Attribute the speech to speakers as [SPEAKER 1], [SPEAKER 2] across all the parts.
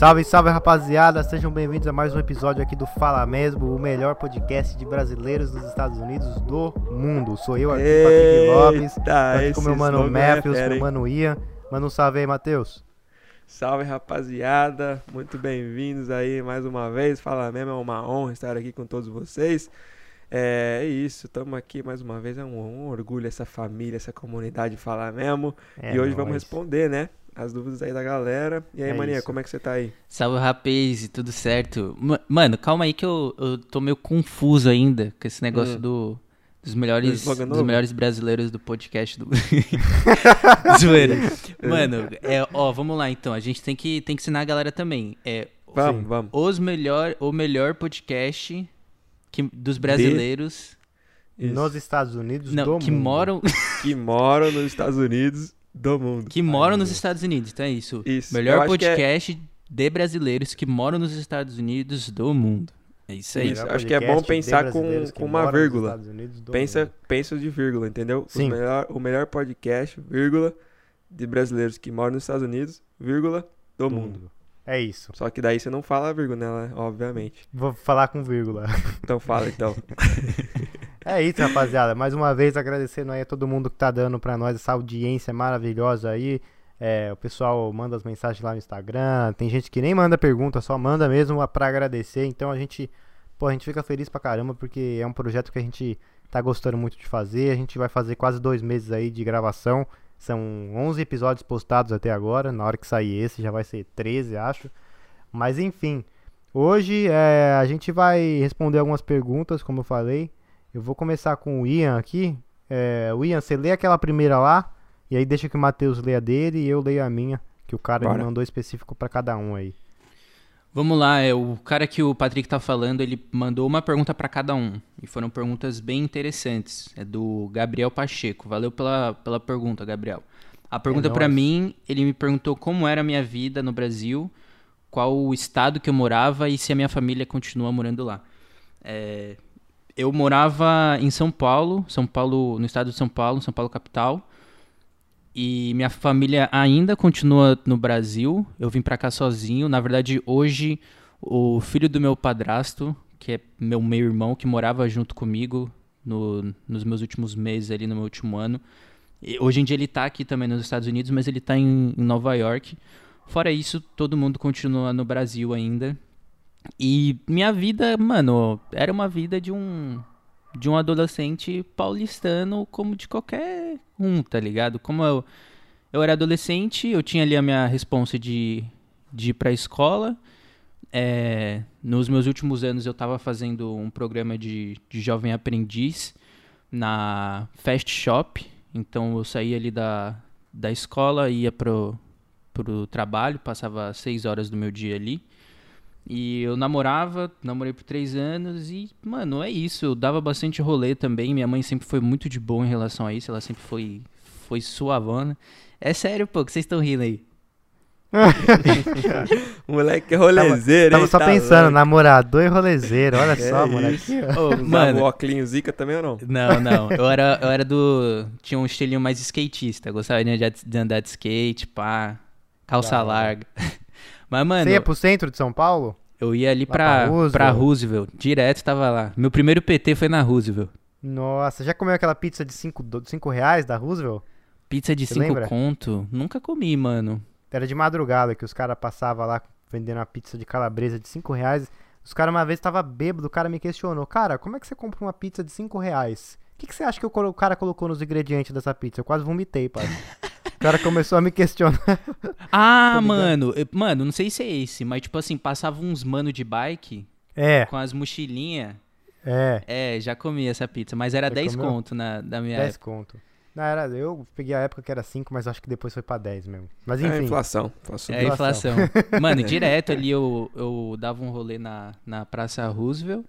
[SPEAKER 1] Salve, salve rapaziada, sejam bem-vindos a mais um episódio aqui do Fala Mesmo, o melhor podcast de brasileiros dos Estados Unidos do mundo. Sou eu aqui, Patrick Lopes, tô aqui com meu mano Matthews,
[SPEAKER 2] é
[SPEAKER 1] meu mano Ian. Manda um salve aí, Matheus.
[SPEAKER 2] Salve rapaziada, muito bem-vindos aí mais uma vez. Fala mesmo, é uma honra estar aqui com todos vocês. É isso, estamos aqui mais uma vez, é um, um orgulho essa família, essa comunidade Fala mesmo.
[SPEAKER 1] É
[SPEAKER 2] e hoje vamos responder, né? As dúvidas aí da galera. E aí,
[SPEAKER 1] É
[SPEAKER 2] maninha,
[SPEAKER 1] isso.
[SPEAKER 2] como é que você tá aí?
[SPEAKER 3] Salve rapaz, tudo certo? Ma- Mano, calma aí que eu, eu tô meio confuso ainda com esse negócio
[SPEAKER 2] Hum.
[SPEAKER 3] do, dos
[SPEAKER 2] Do
[SPEAKER 3] melhores dos melhores brasileiros do podcast do Zoeira. Mano, é, ó, vamos lá então. A gente tem que tem que ensinar a galera também. É
[SPEAKER 2] Vamos,
[SPEAKER 1] Sim.
[SPEAKER 2] vamos.
[SPEAKER 3] os melhor o melhor podcast que, dos brasileiros
[SPEAKER 2] Isso.
[SPEAKER 1] Nos Estados Unidos
[SPEAKER 3] não,
[SPEAKER 1] do
[SPEAKER 3] que
[SPEAKER 1] mundo.
[SPEAKER 3] moram
[SPEAKER 2] Que moram nos Estados Unidos do mundo.
[SPEAKER 3] que moram nos Estados Unidos. Então é isso.
[SPEAKER 2] Isso.
[SPEAKER 3] Melhor
[SPEAKER 2] é-
[SPEAKER 3] podcast de brasileiros que moram nos Estados Unidos do mundo. É isso aí.
[SPEAKER 2] Isso. Acho que é bom pensar com- com uma vírgula. Pensa,
[SPEAKER 1] mundo.
[SPEAKER 2] pensa de vírgula, entendeu?
[SPEAKER 1] Sim.
[SPEAKER 2] melhor, o melhor podcast, vírgula, de brasileiros que moram nos Estados Unidos, vírgula, do
[SPEAKER 1] Do
[SPEAKER 2] mundo.
[SPEAKER 1] É isso.
[SPEAKER 2] Só que daí você não fala vírgula, né? Obviamente.
[SPEAKER 1] Vou falar com vírgula.
[SPEAKER 2] Então fala, então.
[SPEAKER 1] É isso, rapaziada. Mais uma vez agradecendo aí a todo mundo que tá dando pra nós essa audiência maravilhosa aí. É, o pessoal manda as mensagens lá no Instagram. Tem gente que nem manda pergunta, só manda mesmo pra agradecer. Então a gente, pô, a gente fica feliz pra caramba porque é um projeto que a gente tá gostando muito de fazer. A gente vai fazer quase dois meses aí de gravação. São 11 episódios postados até agora. Na hora que sair esse já vai ser 13, acho. Mas enfim, hoje é, a gente vai responder algumas perguntas, como eu falei. Eu vou começar com o Ian aqui. É, o Ian, você lê aquela primeira lá, e aí deixa que o Matheus leia a dele e eu leio a minha, que o cara me mandou específico pra cada um aí.
[SPEAKER 3] Vamos lá, é o cara que o Patrick tá falando, ele mandou uma pergunta pra cada um. E foram perguntas bem interessantes. É do Gabriel Pacheco. Valeu pela, pela pergunta, Gabriel. A pergunta pra
[SPEAKER 1] nóis.
[SPEAKER 3] mim, ele me perguntou como era a minha vida no Brasil, qual o estado que eu morava e se a minha família continua morando lá. É, eu morava em São Paulo, São Paulo, no estado de São Paulo, São Paulo capital. E minha família ainda continua no Brasil. Eu vim pra cá sozinho. Na verdade, hoje o filho do meu padrasto, que é meu meio-irmão, que morava junto comigo no- nos meus últimos meses ali no meu último ano. E hoje em dia ele tá aqui também nos Estados Unidos, mas ele tá em, em Nova York. Fora isso, todo mundo continua no Brasil ainda. E minha vida, mano, era uma vida de um de um adolescente paulistano como de qualquer um, tá ligado? Como eu, eu era adolescente, eu tinha ali a minha responsa de, de ir pra escola. É, nos meus últimos anos eu tava fazendo um programa de, de jovem aprendiz na Fast Shop. Então eu saía ali da, da escola, ia pro, pro trabalho, passava seis horas do meu dia ali. E eu namorava, namorei por três anos e, mano, é isso. Eu dava bastante rolê também. Minha mãe sempre foi muito de boa em relação a isso. Ela sempre foi, foi suavona. É sério, pô, que vocês estão rindo aí.
[SPEAKER 2] O moleque é rolezeiro,
[SPEAKER 1] Tava
[SPEAKER 2] hein?
[SPEAKER 1] só
[SPEAKER 2] Tá
[SPEAKER 1] pensando,
[SPEAKER 2] louco.
[SPEAKER 1] namorador e rolezeiro, olha
[SPEAKER 2] É
[SPEAKER 1] só,
[SPEAKER 2] isso.
[SPEAKER 1] moleque.
[SPEAKER 3] Ô, mano,
[SPEAKER 2] o óculos zica também ou não?
[SPEAKER 3] não, não. Eu era, eu era do. Tinha um estilinho mais skatista. Gostava de andar de, skate, pá. Calça
[SPEAKER 1] hora.
[SPEAKER 3] larga. Mas, mano,
[SPEAKER 1] Você ia pro centro de São Paulo?
[SPEAKER 3] eu ia ali
[SPEAKER 1] pra
[SPEAKER 3] pra,
[SPEAKER 1] Roosevelt?
[SPEAKER 3] pra Roosevelt. Direto tava lá. Meu primeiro PT foi na Roosevelt.
[SPEAKER 1] Nossa, já comeu aquela pizza de 5 cinco reais da Roosevelt?
[SPEAKER 3] Pizza de
[SPEAKER 1] Você
[SPEAKER 3] 5
[SPEAKER 1] lembra?
[SPEAKER 3] conto. Nunca comi, mano.
[SPEAKER 1] Era de madrugada que os caras passavam lá vendendo uma pizza de calabresa de 5 reais. Os caras uma vez estavam bêbado, o cara me questionou, cara, como é que você compra uma pizza de 5 reais? O que, que você acha que o cara colocou nos ingredientes dessa pizza? Eu quase vomitei, pai. o cara começou a me questionar.
[SPEAKER 3] Ah,
[SPEAKER 1] ligado.
[SPEAKER 3] mano. eu- Mano, não sei se é esse, mas tipo assim, passava uns mano de bike
[SPEAKER 1] É,
[SPEAKER 3] com as mochilinhas.
[SPEAKER 1] é,
[SPEAKER 3] É, já comi essa pizza, mas era
[SPEAKER 1] Já
[SPEAKER 3] 10
[SPEAKER 1] comeu?
[SPEAKER 3] conto na, na minha
[SPEAKER 1] 10
[SPEAKER 3] época.
[SPEAKER 1] conto. Não, era, eu peguei a época que era 5, mas acho que depois foi pra 10 mesmo. Mas
[SPEAKER 2] É
[SPEAKER 1] enfim,
[SPEAKER 2] inflação. inflação.
[SPEAKER 3] É a inflação. Mano, direto ali eu, eu dava um rolê na, na Praça Roosevelt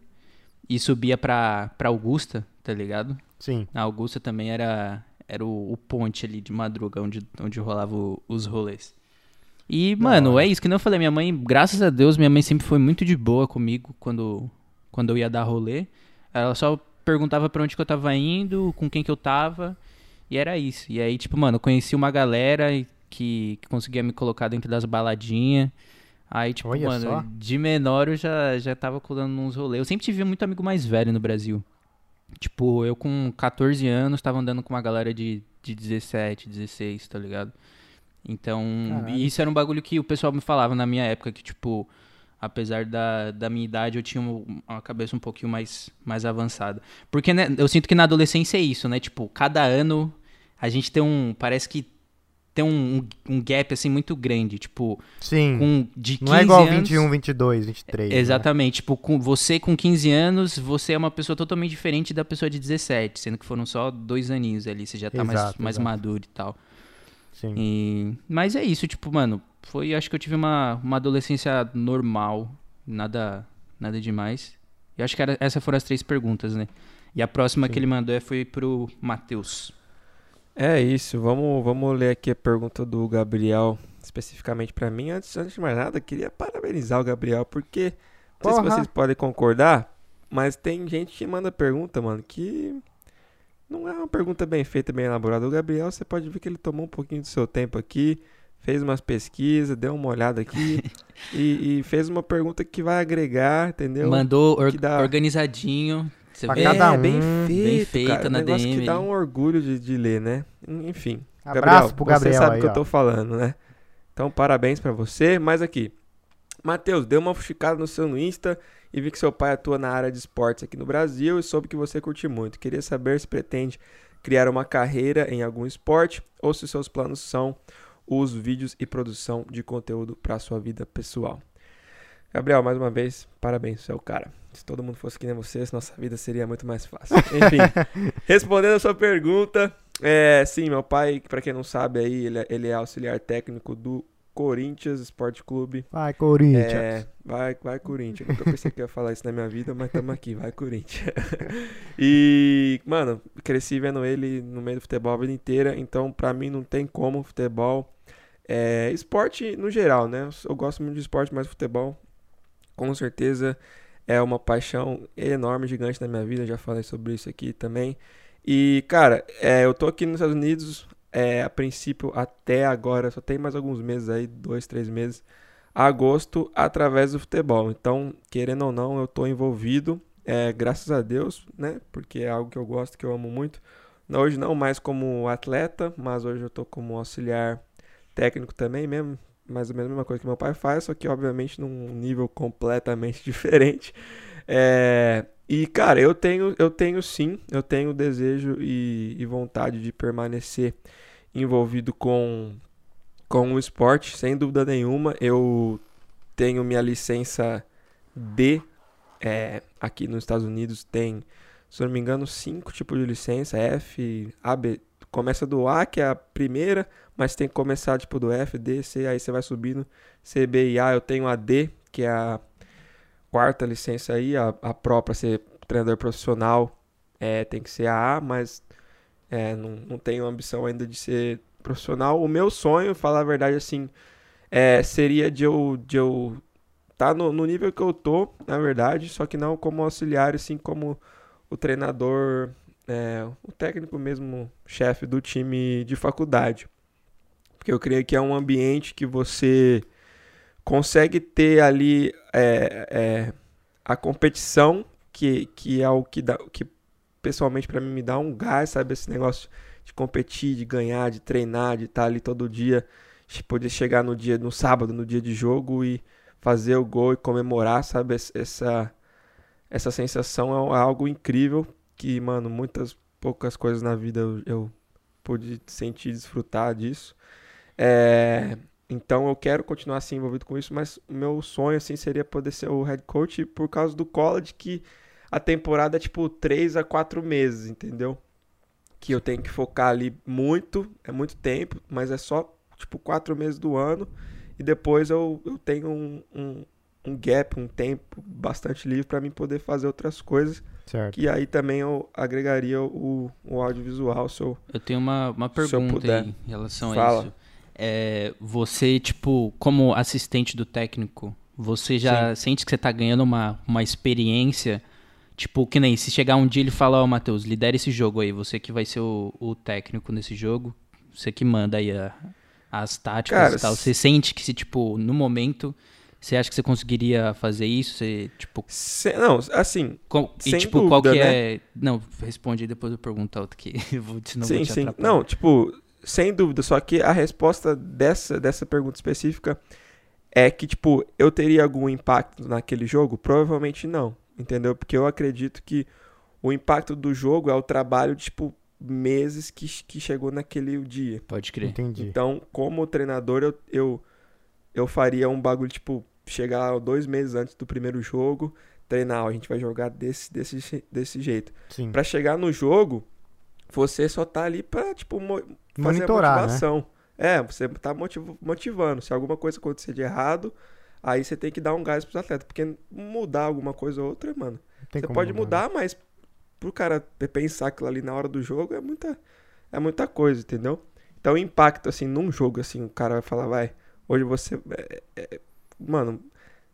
[SPEAKER 3] e subia pra, pra Augusta, tá ligado?
[SPEAKER 1] sim.
[SPEAKER 3] Na Augusta também era, era o, o ponte ali de madruga onde, onde rolava o- os rolês. E, mano, é isso que nem eu falei. Minha mãe, graças a Deus, minha mãe sempre foi muito de boa comigo quando, quando eu ia dar rolê. Ela só perguntava pra onde que eu tava indo, com quem que eu tava. E era isso. E aí, tipo, mano, eu conheci uma galera que, que conseguia me colocar dentro das baladinhas. Aí, tipo,
[SPEAKER 1] Olha
[SPEAKER 3] mano,
[SPEAKER 1] só.
[SPEAKER 3] de menor eu já, já tava colando uns rolês. Eu sempre tive muito amigo mais velho no Brasil. Tipo, eu com 14 anos tava andando com uma galera de, de 17, 16, tá ligado? Então,
[SPEAKER 1] Caralho.
[SPEAKER 3] isso era um bagulho que o pessoal me falava na minha época, que, tipo, apesar da, da minha idade, eu tinha um- uma cabeça um pouquinho mais, mais avançada. Porque, né, eu sinto que na adolescência é isso, né? Tipo, cada ano a gente tem um. Parece que tem um, um gap, assim, muito grande. Tipo,
[SPEAKER 1] Sim.
[SPEAKER 3] com de 15
[SPEAKER 1] Não é igual
[SPEAKER 3] anos...
[SPEAKER 1] 21, 22, 23. né?
[SPEAKER 3] Exatamente, tipo, com você com 15 anos, você é uma pessoa totalmente diferente da pessoa de 17, sendo que foram só dois aninhos ali, você já tá mais,
[SPEAKER 1] Exato,
[SPEAKER 3] mais
[SPEAKER 1] exato.
[SPEAKER 3] maduro e tal.
[SPEAKER 1] Sim.
[SPEAKER 3] E... Mas é isso, tipo, mano, foi, acho que eu tive uma, uma adolescência normal, nada nada demais. E acho que era, essas foram as três perguntas, né? E a próxima
[SPEAKER 1] Sim.
[SPEAKER 3] que ele mandou é- foi pro Matheus.
[SPEAKER 2] É isso, vamos, vamos ler aqui a pergunta do Gabriel, especificamente pra mim. Antes, antes de mais nada, queria parabenizar o Gabriel, porque não sei se vocês podem concordar, mas tem gente que manda pergunta, mano, que não é uma pergunta bem feita, bem elaborada. O Gabriel, você pode ver que ele tomou um pouquinho do seu tempo aqui, fez umas pesquisas, deu uma olhada aqui e, e fez uma pergunta que vai agregar, entendeu?
[SPEAKER 3] Mandou or-
[SPEAKER 2] dá-
[SPEAKER 3] organizadinho. Você
[SPEAKER 1] Pra
[SPEAKER 3] vê?
[SPEAKER 1] cada
[SPEAKER 2] é,
[SPEAKER 1] um,
[SPEAKER 2] bem
[SPEAKER 1] bem
[SPEAKER 2] feito,
[SPEAKER 3] feita
[SPEAKER 2] cara.
[SPEAKER 3] na
[SPEAKER 2] um negócio
[SPEAKER 3] DM
[SPEAKER 2] que dá um orgulho de, de ler, né? Enfim.
[SPEAKER 1] Abraço pro Gabriel
[SPEAKER 2] Você sabe o que eu
[SPEAKER 1] ó.
[SPEAKER 2] tô falando, né? Então, parabéns pra você. Mas aqui, Matheus, deu uma fuxicada no seu no Insta e vi que seu pai atua na área de esportes aqui no Brasil e soube que você curte muito. Queria saber se pretende criar uma carreira em algum esporte ou se seus planos são os vídeos e produção de conteúdo para sua vida pessoal. Gabriel, mais uma vez, parabéns, você é o cara. Se todo mundo fosse que nem você, nossa vida seria muito mais fácil. Enfim, respondendo a sua pergunta, é, sim, meu pai, pra quem não sabe aí, ele, é- ele é auxiliar técnico do Corinthians Esporte Clube.
[SPEAKER 1] Vai, Corinthians.
[SPEAKER 2] É, vai, vai Corinthians. Nunca pensei que ia falar isso na minha vida, mas estamos aqui, vai Corinthians. e, mano, cresci vendo ele no meio do futebol a vida inteira, então pra mim não tem como futebol. É, esporte no geral, né? Eu gosto muito de esporte, mas futebol com certeza é uma paixão enorme, gigante na minha vida. Já falei sobre isso aqui também. E, cara, é, eu tô aqui nos Estados Unidos, é, a princípio, até agora, só tem mais alguns meses aí, dois, três meses, agosto, através do futebol. Então, querendo ou não, eu tô envolvido, é, graças a Deus, né? Porque é algo que eu gosto, que eu amo muito. Hoje não mais como atleta, mas hoje eu tô como auxiliar técnico também mesmo, mais ou menos a mesma coisa que meu pai faz, só que obviamente num nível completamente diferente. É, e cara, eu tenho, eu tenho sim, eu tenho desejo e, e vontade de permanecer envolvido com com o esporte, sem dúvida nenhuma. Eu tenho minha licença D é, aqui nos Estados Unidos tem, se não me engano, cinco tipos de licença, F, A, B, começa do A, que é a primeira, mas tem que começar tipo do F, D, C, aí você vai subindo C, B e A. Eu tenho a D, que é a quarta licença aí, a, a ser treinador profissional é, tem que ser a A, mas é, não, não tenho ambição ainda de ser profissional. O meu sonho, falar a verdade assim, é, seria de eu, de eu tá no, no nível que eu tô, na verdade, só que não como auxiliar, assim como o treinador, é, o técnico mesmo, chefe do time de faculdade. Porque eu creio que é um ambiente que você consegue ter ali é, é, a competição, que, que é o que, dá, que pessoalmente para mim me dá um gás, sabe? Esse negócio de competir, de ganhar, de treinar, de estar ali todo dia, de poder chegar no dia, no sábado, no dia de jogo e fazer o gol e comemorar, sabe? Es- Essa, essa sensação é algo incrível que, mano, muitas poucas coisas na vida eu, eu pude sentir desfrutar disso. É, então eu quero continuar assim envolvido com isso, mas meu sonho assim seria poder ser o head coach por causa do college que a temporada é tipo 3 a 4 meses, entendeu? Que eu tenho que focar ali muito, é muito tempo, mas é só tipo 4 meses do ano e depois eu, eu tenho um, um, um gap, um tempo bastante livre para mim poder fazer outras coisas,
[SPEAKER 1] Certo.
[SPEAKER 2] que aí também eu agregaria o, o audiovisual, se eu
[SPEAKER 3] Eu tenho uma, uma
[SPEAKER 2] Se
[SPEAKER 3] pergunta em relação a
[SPEAKER 2] Fala.
[SPEAKER 3] isso. É, você, tipo, como assistente do técnico, você já sente que você tá ganhando uma, uma experiência? Tipo, que nem se chegar um dia e ele falar, ó, Matheus, lidera esse jogo aí, você que vai ser o, o técnico nesse jogo, você que manda aí a- as táticas
[SPEAKER 2] Cara,
[SPEAKER 3] e tal. Você sente que se, tipo, no momento, Você acha que você conseguiria fazer isso? Você, tipo,
[SPEAKER 2] Se- não, assim,
[SPEAKER 3] qual, e
[SPEAKER 2] Sem
[SPEAKER 3] tipo, qual que
[SPEAKER 2] dúvida,
[SPEAKER 3] é... Não, responde aí, depois eu pergunto outra que eu vou, senão
[SPEAKER 2] sim,
[SPEAKER 3] vou te
[SPEAKER 2] sim.
[SPEAKER 3] atrapalhar.
[SPEAKER 2] Não, tipo, sem dúvida. Só que a resposta dessa, dessa pergunta específica é que, tipo, eu teria algum impacto naquele jogo? Provavelmente não, entendeu? Porque eu acredito que o impacto do jogo é o trabalho tipo, meses que, que chegou naquele dia.
[SPEAKER 3] Pode crer.
[SPEAKER 1] Entendi.
[SPEAKER 2] Então, como treinador, eu, eu, eu faria um bagulho, tipo, chegar dois meses antes do primeiro jogo, treinar, a gente vai jogar desse, desse, desse jeito. Pra chegar no jogo, você só tá ali pra, tipo, fazer
[SPEAKER 1] Monitorar,
[SPEAKER 2] a
[SPEAKER 1] né?
[SPEAKER 2] motivação. É, você tá motiv- motivando. Se alguma coisa acontecer de errado, aí você tem que dar um gás pros atletas. Porque mudar alguma coisa ou outra, mano, você pode
[SPEAKER 1] né?
[SPEAKER 2] mudar, mas pro cara pe- pensar aquilo ali na hora do jogo é muita, é muita coisa, entendeu? Então o impacto, assim, num jogo, assim, o cara vai falar, vai, hoje você. é- é- mano,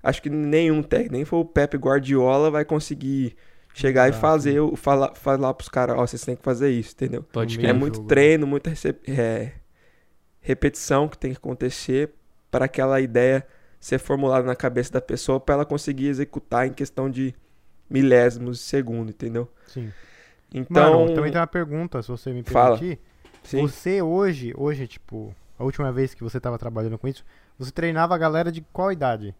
[SPEAKER 2] acho que nenhum técnico, nem foi o Pepe Guardiola, vai conseguir chegar
[SPEAKER 1] Exato.
[SPEAKER 2] e fazer, o- falar, falar pros caras, ó, vocês têm que fazer isso, entendeu?
[SPEAKER 3] Pode
[SPEAKER 2] É muito
[SPEAKER 1] jogo, né?
[SPEAKER 2] treino, muita é, repetição que tem que acontecer para aquela ideia ser formulada na cabeça da pessoa para ela conseguir executar em questão de milésimos de segundo, entendeu?
[SPEAKER 1] Sim.
[SPEAKER 2] Então,
[SPEAKER 1] Mano, também tem uma pergunta, se você me
[SPEAKER 2] Fala.
[SPEAKER 1] permitir.
[SPEAKER 2] sim,
[SPEAKER 1] Você hoje, hoje, tipo, a última vez que você tava trabalhando com isso, você treinava a galera de qual idade?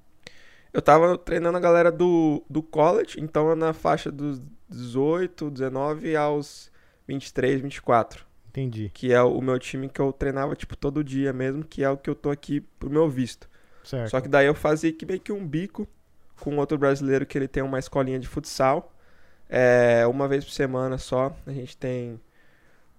[SPEAKER 2] eu tava treinando a galera do, do college, então é na faixa dos 18, 19 aos 23, 24,
[SPEAKER 1] Entendi.
[SPEAKER 2] que é o meu time que eu treinava tipo todo dia mesmo, que é o que eu tô aqui pro meu visto.
[SPEAKER 1] Certo.
[SPEAKER 2] Só que daí eu fazia que meio que um bico com outro brasileiro que ele tem uma escolinha de futsal. É, uma vez por semana só. A gente tem,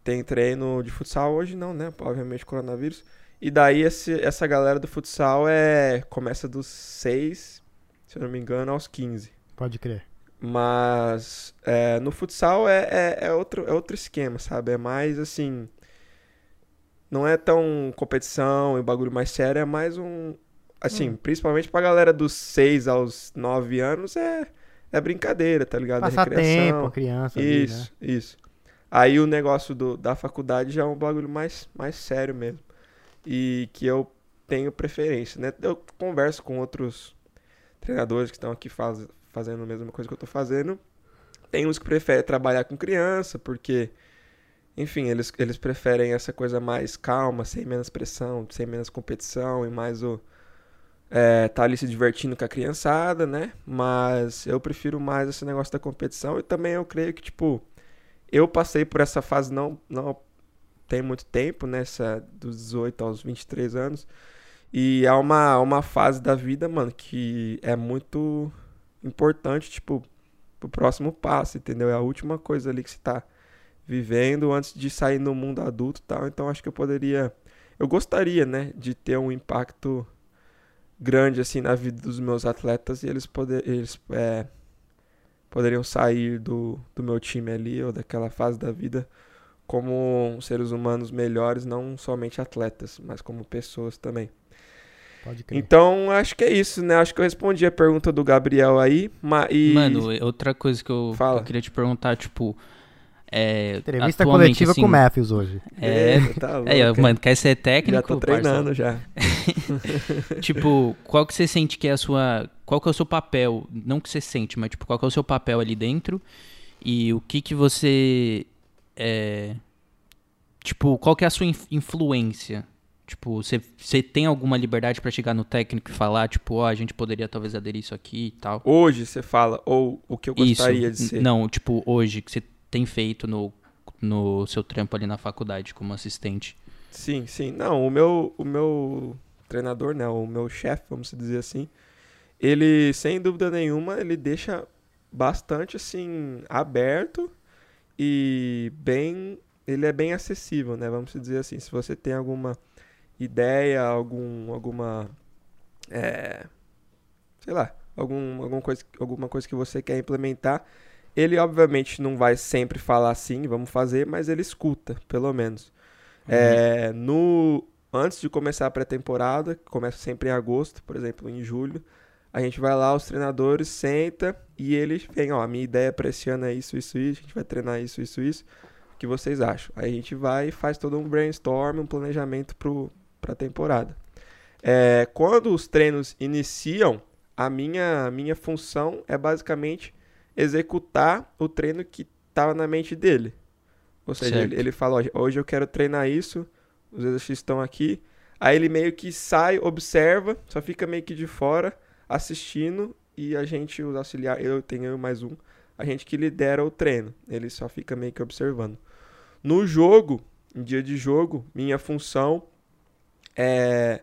[SPEAKER 2] tem treino de futsal hoje não, né? Obviamente coronavírus. E daí esse, essa galera do futsal é começa dos 6, se eu não me engano, aos 15.
[SPEAKER 1] Pode crer.
[SPEAKER 2] Mas é, no futsal é, é, é outro, é outro esquema, sabe? É mais assim. Não é tão competição e bagulho mais sério, é mais um. Assim,
[SPEAKER 1] Hum.
[SPEAKER 2] principalmente pra galera dos 6 aos 9 anos, é, é brincadeira, tá ligado? É
[SPEAKER 1] Passar tempo,
[SPEAKER 2] recreação.
[SPEAKER 1] a criança ali, né?
[SPEAKER 2] Isso, isso. Aí o negócio do, da faculdade já é um bagulho mais, mais sério mesmo. E que eu tenho preferência, né? Eu converso com outros treinadores que estão aqui faz, fazendo a mesma coisa que eu tô fazendo. Tem uns que preferem trabalhar com criança, porque, enfim, eles, eles preferem essa coisa mais calma, sem menos pressão, sem menos competição e mais o. É, tá ali se divertindo com a criançada, né? Mas eu prefiro mais esse negócio da competição e também eu creio que, tipo, eu passei por essa fase não, não tem muito tempo, nessa dos 18 aos 23 anos. E é uma, uma fase da vida, mano, que é muito importante, tipo, pro próximo passo, entendeu? É a última coisa ali que você tá vivendo antes de sair no mundo adulto e tal. Então acho que eu poderia. Eu gostaria, né, de ter um impacto grande, assim, na vida dos meus atletas e eles, poder, eles é, poderiam sair do, do meu time ali ou daquela fase da vida como seres humanos melhores, não somente atletas, mas como pessoas também.
[SPEAKER 1] Pode crer.
[SPEAKER 2] Então, acho que é isso, né? Acho que eu respondi a pergunta do Gabriel aí. ma- E...
[SPEAKER 3] Mano, outra coisa que eu,
[SPEAKER 2] Fala.
[SPEAKER 3] eu queria te perguntar, tipo. É,
[SPEAKER 1] Entrevista
[SPEAKER 3] atualmente,
[SPEAKER 1] coletiva
[SPEAKER 3] assim,
[SPEAKER 1] com o Matthews hoje.
[SPEAKER 3] É,
[SPEAKER 2] Eita, tá louco, hein?
[SPEAKER 3] mano, quer ser técnico?
[SPEAKER 2] já tô
[SPEAKER 3] parça?
[SPEAKER 2] treinando já.
[SPEAKER 3] tipo, qual que você sente que é a sua. Qual que é o seu papel? Não que você sente, mas tipo, qual que é o seu papel ali dentro? E o que que você. É, tipo, qual que é a sua inf- influência? Tipo, você, tem alguma liberdade pra chegar no técnico e falar, tipo, ó, a gente poderia talvez aderir isso aqui e tal?
[SPEAKER 2] Hoje você fala, ou o que eu gostaria
[SPEAKER 3] isso.
[SPEAKER 2] de ser.
[SPEAKER 3] Não, tipo, hoje, que você tem feito no, no seu trampo ali na faculdade como assistente.
[SPEAKER 2] Sim, sim. Não, o meu, o meu treinador, né? O meu chefe, vamos dizer assim, ele, sem dúvida nenhuma, ele deixa bastante, assim, aberto e bem... Ele é bem acessível, né? Vamos dizer assim, se você tem alguma ideia, algum, alguma... É, sei lá, algum, alguma, coisa, alguma coisa que você quer implementar, ele obviamente não vai sempre falar assim, vamos fazer, mas ele escuta, pelo menos. É, no antes de começar a pré-temporada, que começa sempre em agosto, por exemplo, em julho, a gente vai lá, os treinadores senta e eles vêm, ó, a minha ideia para esse ano é isso, isso, isso, a gente vai treinar isso, isso, isso. O que vocês acham? Aí a gente vai e faz todo um brainstorm, um planejamento para a temporada. É, quando os treinos iniciam, a minha, minha função é basicamente executar o treino que estava na mente dele. Ou seja, ele, ele fala, ó, hoje eu quero treinar isso, os exercícios estão aqui. Aí ele meio que sai, observa, só fica meio que de fora, assistindo, e a gente, os auxiliares, eu tenho eu mais um, a gente que lidera o treino. Ele só fica meio que observando. No jogo, em dia de jogo, minha função é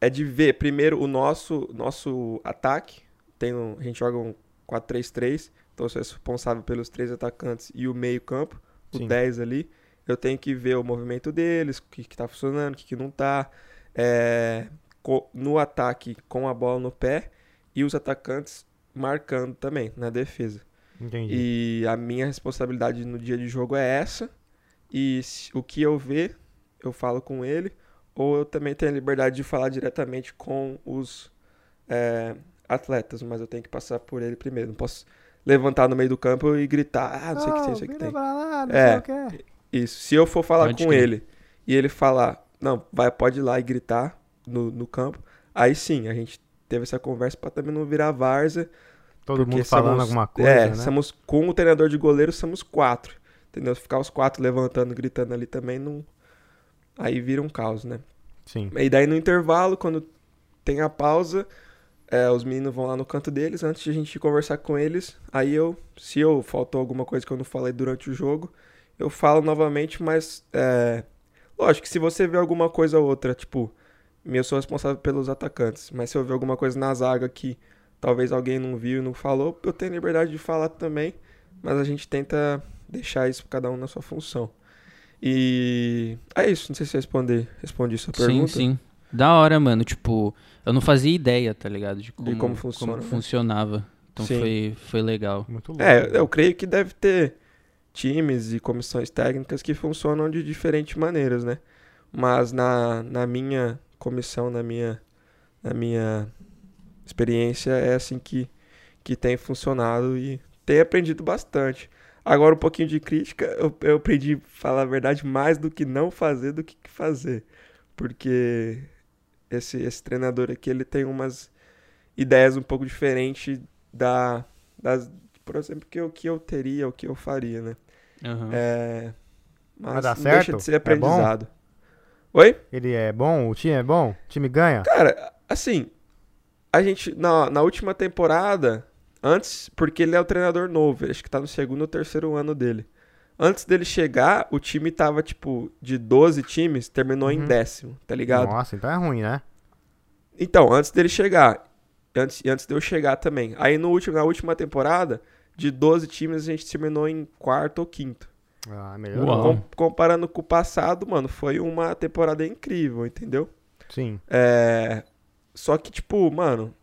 [SPEAKER 2] é de ver primeiro o nosso nosso ataque. Tem um, a gente joga um 4-3-3, então eu sou responsável pelos três atacantes e o meio-campo, o
[SPEAKER 1] Sim.
[SPEAKER 2] 10 ali. Eu tenho que ver o movimento deles, o que, que tá funcionando, o que, que não tá. É, no ataque com a bola no pé e os atacantes marcando também na defesa.
[SPEAKER 1] Entendi.
[SPEAKER 2] E a minha responsabilidade no dia de jogo é essa. E se- o que eu ver, eu falo com ele. Ou eu também tenho a liberdade de falar diretamente com os é, atletas, mas eu tenho que passar por ele primeiro. Não posso levantar no meio do campo e gritar, ah, não sei o que tem, não sei o que
[SPEAKER 1] vira
[SPEAKER 2] tem.
[SPEAKER 1] lá, não
[SPEAKER 2] É.
[SPEAKER 1] sei o que.
[SPEAKER 2] Isso. Se eu for falar
[SPEAKER 3] Pode
[SPEAKER 2] com
[SPEAKER 3] crer.
[SPEAKER 2] ele e ele falar, não, vai, pode ir lá e gritar no, no campo, aí sim, a gente teve essa conversa pra também não virar várzea
[SPEAKER 1] Todo mundo falando
[SPEAKER 2] somos-
[SPEAKER 1] alguma coisa,
[SPEAKER 2] É,
[SPEAKER 1] né?
[SPEAKER 2] somos com o treinador de goleiro, somos quatro. Entendeu? Ficar os quatro levantando, gritando ali também não. Aí vira um caos, né?
[SPEAKER 1] Sim.
[SPEAKER 2] E daí no intervalo, quando tem a pausa, é, os meninos vão lá no canto deles, antes de a gente conversar com eles. Aí eu, se eu faltou alguma coisa que eu não falei durante o jogo, eu falo novamente, mas é, lógico que se você vê alguma coisa ou outra, tipo, eu sou responsável pelos atacantes, mas se eu ver alguma coisa na zaga que talvez alguém não viu e não falou, eu tenho liberdade de falar também, mas a gente tenta deixar isso cada um na sua função. E é isso, não sei se eu respondi, respondi sua
[SPEAKER 3] Sim,
[SPEAKER 2] pergunta.
[SPEAKER 3] sim. Da hora, mano. Tipo, eu não fazia ideia, tá ligado? De como,
[SPEAKER 2] como funciona, né?
[SPEAKER 3] funcionava. Então
[SPEAKER 2] Sim.
[SPEAKER 3] foi, foi legal.
[SPEAKER 1] Muito louco.
[SPEAKER 2] É, eu creio que deve ter times e comissões técnicas que funcionam de diferentes maneiras, né? Mas na, na minha comissão, na minha, na minha experiência, é assim que, que tem funcionado e tenho aprendido bastante. Agora, um pouquinho de crítica, eu, eu aprendi a falar a verdade mais do que não fazer do que fazer. Porque esse, esse treinador aqui, ele tem umas ideias um pouco diferentes da, das, por exemplo, que eu, que eu teria, o que eu faria, né?
[SPEAKER 3] Aham.
[SPEAKER 2] É, mas
[SPEAKER 1] Mas dá
[SPEAKER 2] não deixa
[SPEAKER 1] certo?
[SPEAKER 2] de ser
[SPEAKER 1] É bom?
[SPEAKER 2] aprendizado. Oi?
[SPEAKER 1] Ele é bom? O time é bom? O time ganha?
[SPEAKER 2] Cara, assim, a gente, na, na última temporada, antes, porque ele é o treinador novo, acho que tá no segundo ou terceiro ano dele. Antes dele chegar, o time tava, tipo, de 12 times, terminou em
[SPEAKER 1] Uhum.
[SPEAKER 2] décimo, tá ligado?
[SPEAKER 1] Nossa, então é ruim, né?
[SPEAKER 2] Então, antes dele chegar, antes, antes de eu chegar também. Aí no último, na última temporada, de 12 times, a gente terminou em quarto ou quinto.
[SPEAKER 1] Ah, melhorou.
[SPEAKER 2] Com- comparando com o passado, mano, foi uma temporada incrível, entendeu?
[SPEAKER 1] Sim.
[SPEAKER 2] É, só que, tipo, mano,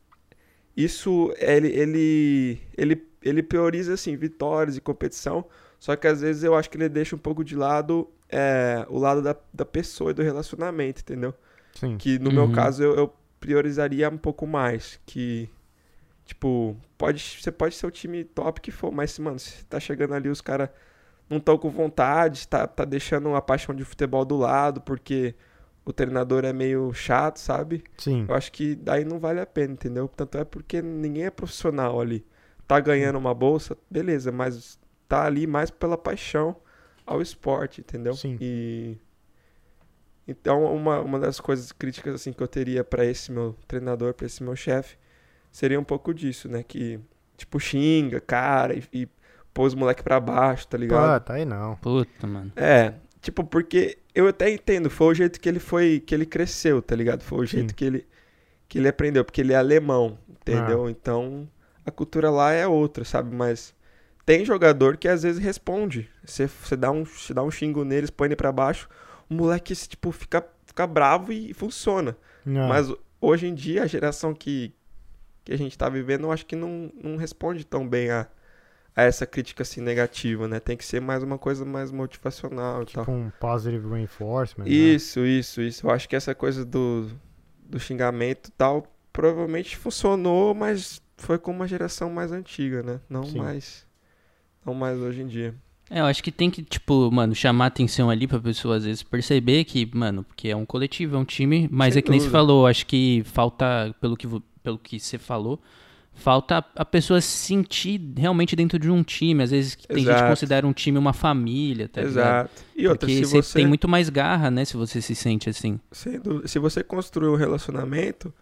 [SPEAKER 2] isso, ele, ele, ele, ele prioriza, assim, vitórias e competição, só que às vezes eu acho que ele deixa um pouco de lado é, o lado da, da pessoa e do relacionamento, entendeu?
[SPEAKER 1] Sim.
[SPEAKER 2] Que no meu
[SPEAKER 3] Uhum.
[SPEAKER 2] caso eu, eu priorizaria um pouco mais, que, tipo, pode, você pode ser o time top que for, mas, mano, se tá chegando ali os caras não estão com vontade, tá, tá deixando a paixão de futebol do lado, porque o treinador é meio chato, sabe?
[SPEAKER 1] Sim.
[SPEAKER 2] Eu acho que daí não vale a pena, entendeu? Tanto é porque ninguém é profissional ali. Tá ganhando uma bolsa, beleza, mas tá ali mais pela paixão ao esporte, entendeu?
[SPEAKER 1] Sim.
[SPEAKER 2] E então uma, uma das coisas críticas assim que eu teria pra esse meu treinador, pra esse meu chefe, seria um pouco disso, né? Que tipo xinga, cara, e, e pôs o moleque pra baixo, tá ligado?
[SPEAKER 1] Pô, tá aí não.
[SPEAKER 3] Puta, mano.
[SPEAKER 2] É, tipo, porque eu até entendo, foi o jeito que ele foi, que ele cresceu, tá ligado? Foi o jeito
[SPEAKER 1] Sim.
[SPEAKER 2] que ele, que ele aprendeu, porque ele é alemão, entendeu? Então, a cultura lá é outra, sabe? Mas tem jogador que às vezes responde. Você, você, dá, um, você dá um xingo neles, põe ele pra baixo, o moleque, tipo, fica, fica bravo e funciona.
[SPEAKER 1] Não.
[SPEAKER 2] Mas hoje em dia, a geração que, que a gente tá vivendo, eu acho que não, não responde tão bem a, a essa crítica assim negativa, né? Tem que ser mais uma coisa mais motivacional e tal.
[SPEAKER 1] Tipo um positive reinforcement. né?
[SPEAKER 2] Isso, isso, isso. Eu acho que essa coisa do, do xingamento e tal provavelmente funcionou, mas foi com uma geração mais antiga, né? Não
[SPEAKER 1] Sim.
[SPEAKER 2] mais não mais hoje em dia.
[SPEAKER 3] É, eu acho que tem que, tipo, mano, chamar atenção ali pra pessoa às vezes perceber que, mano, porque é um coletivo, é um time, mas
[SPEAKER 2] Sem
[SPEAKER 3] é que nem você
[SPEAKER 2] dúvida.
[SPEAKER 3] falou, acho que falta, pelo que, pelo que você falou, falta a- pessoa se sentir realmente dentro de um time. Às vezes tem gente que
[SPEAKER 2] Exato.
[SPEAKER 3] considera um time uma família, tá ligado?
[SPEAKER 2] Exato. E outra,
[SPEAKER 3] Porque
[SPEAKER 2] se
[SPEAKER 3] você
[SPEAKER 2] você
[SPEAKER 3] tem muito mais garra, né, se você se sente assim.
[SPEAKER 2] Dúvida. Se você construir um relacionamento,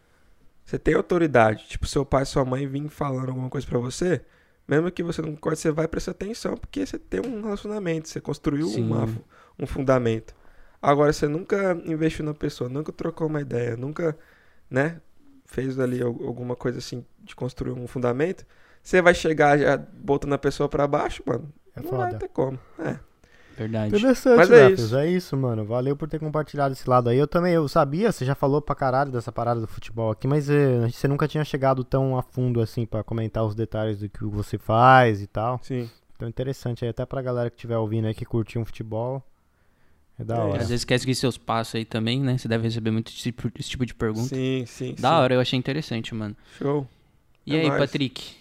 [SPEAKER 2] você tem autoridade. Tipo, seu pai e sua mãe vêm falando alguma coisa pra você, mesmo que você não concorde, você vai prestar atenção, porque você tem um relacionamento, você construiu uma um fundamento. Agora, você nunca investiu na pessoa, nunca trocou uma ideia, nunca, né, fez ali al- alguma coisa assim de construir um fundamento, você vai chegar já botando a pessoa pra baixo, mano.
[SPEAKER 1] É
[SPEAKER 2] não vai
[SPEAKER 1] foda.
[SPEAKER 2] ter como. É.
[SPEAKER 3] Verdade.
[SPEAKER 1] Interessante,
[SPEAKER 2] Mas é isso.
[SPEAKER 1] é isso, mano. Valeu por ter compartilhado esse lado aí. Eu também, eu sabia, você já falou pra caralho dessa parada do futebol aqui, mas eh, você nunca tinha chegado tão a fundo assim pra comentar os detalhes do que você faz e tal.
[SPEAKER 2] Sim.
[SPEAKER 1] Então interessante aí, até pra galera que estiver ouvindo aí que curtiu um futebol. É da hora.
[SPEAKER 3] Às vezes quer seguir seus passos aí também, né? Você deve receber muito esse tipo, esse tipo de pergunta.
[SPEAKER 2] Sim, sim.
[SPEAKER 3] Da
[SPEAKER 2] sim.
[SPEAKER 3] hora, eu achei interessante, mano.
[SPEAKER 2] Show.
[SPEAKER 3] E
[SPEAKER 2] É
[SPEAKER 3] aí,
[SPEAKER 2] nóis.
[SPEAKER 3] Patrick?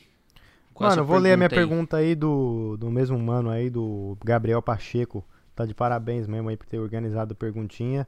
[SPEAKER 1] Mano, vou ler a minha
[SPEAKER 3] aí?
[SPEAKER 1] pergunta aí do, do mesmo mano aí, do Gabriel Pacheco. Tá de parabéns mesmo aí por ter organizado a perguntinha.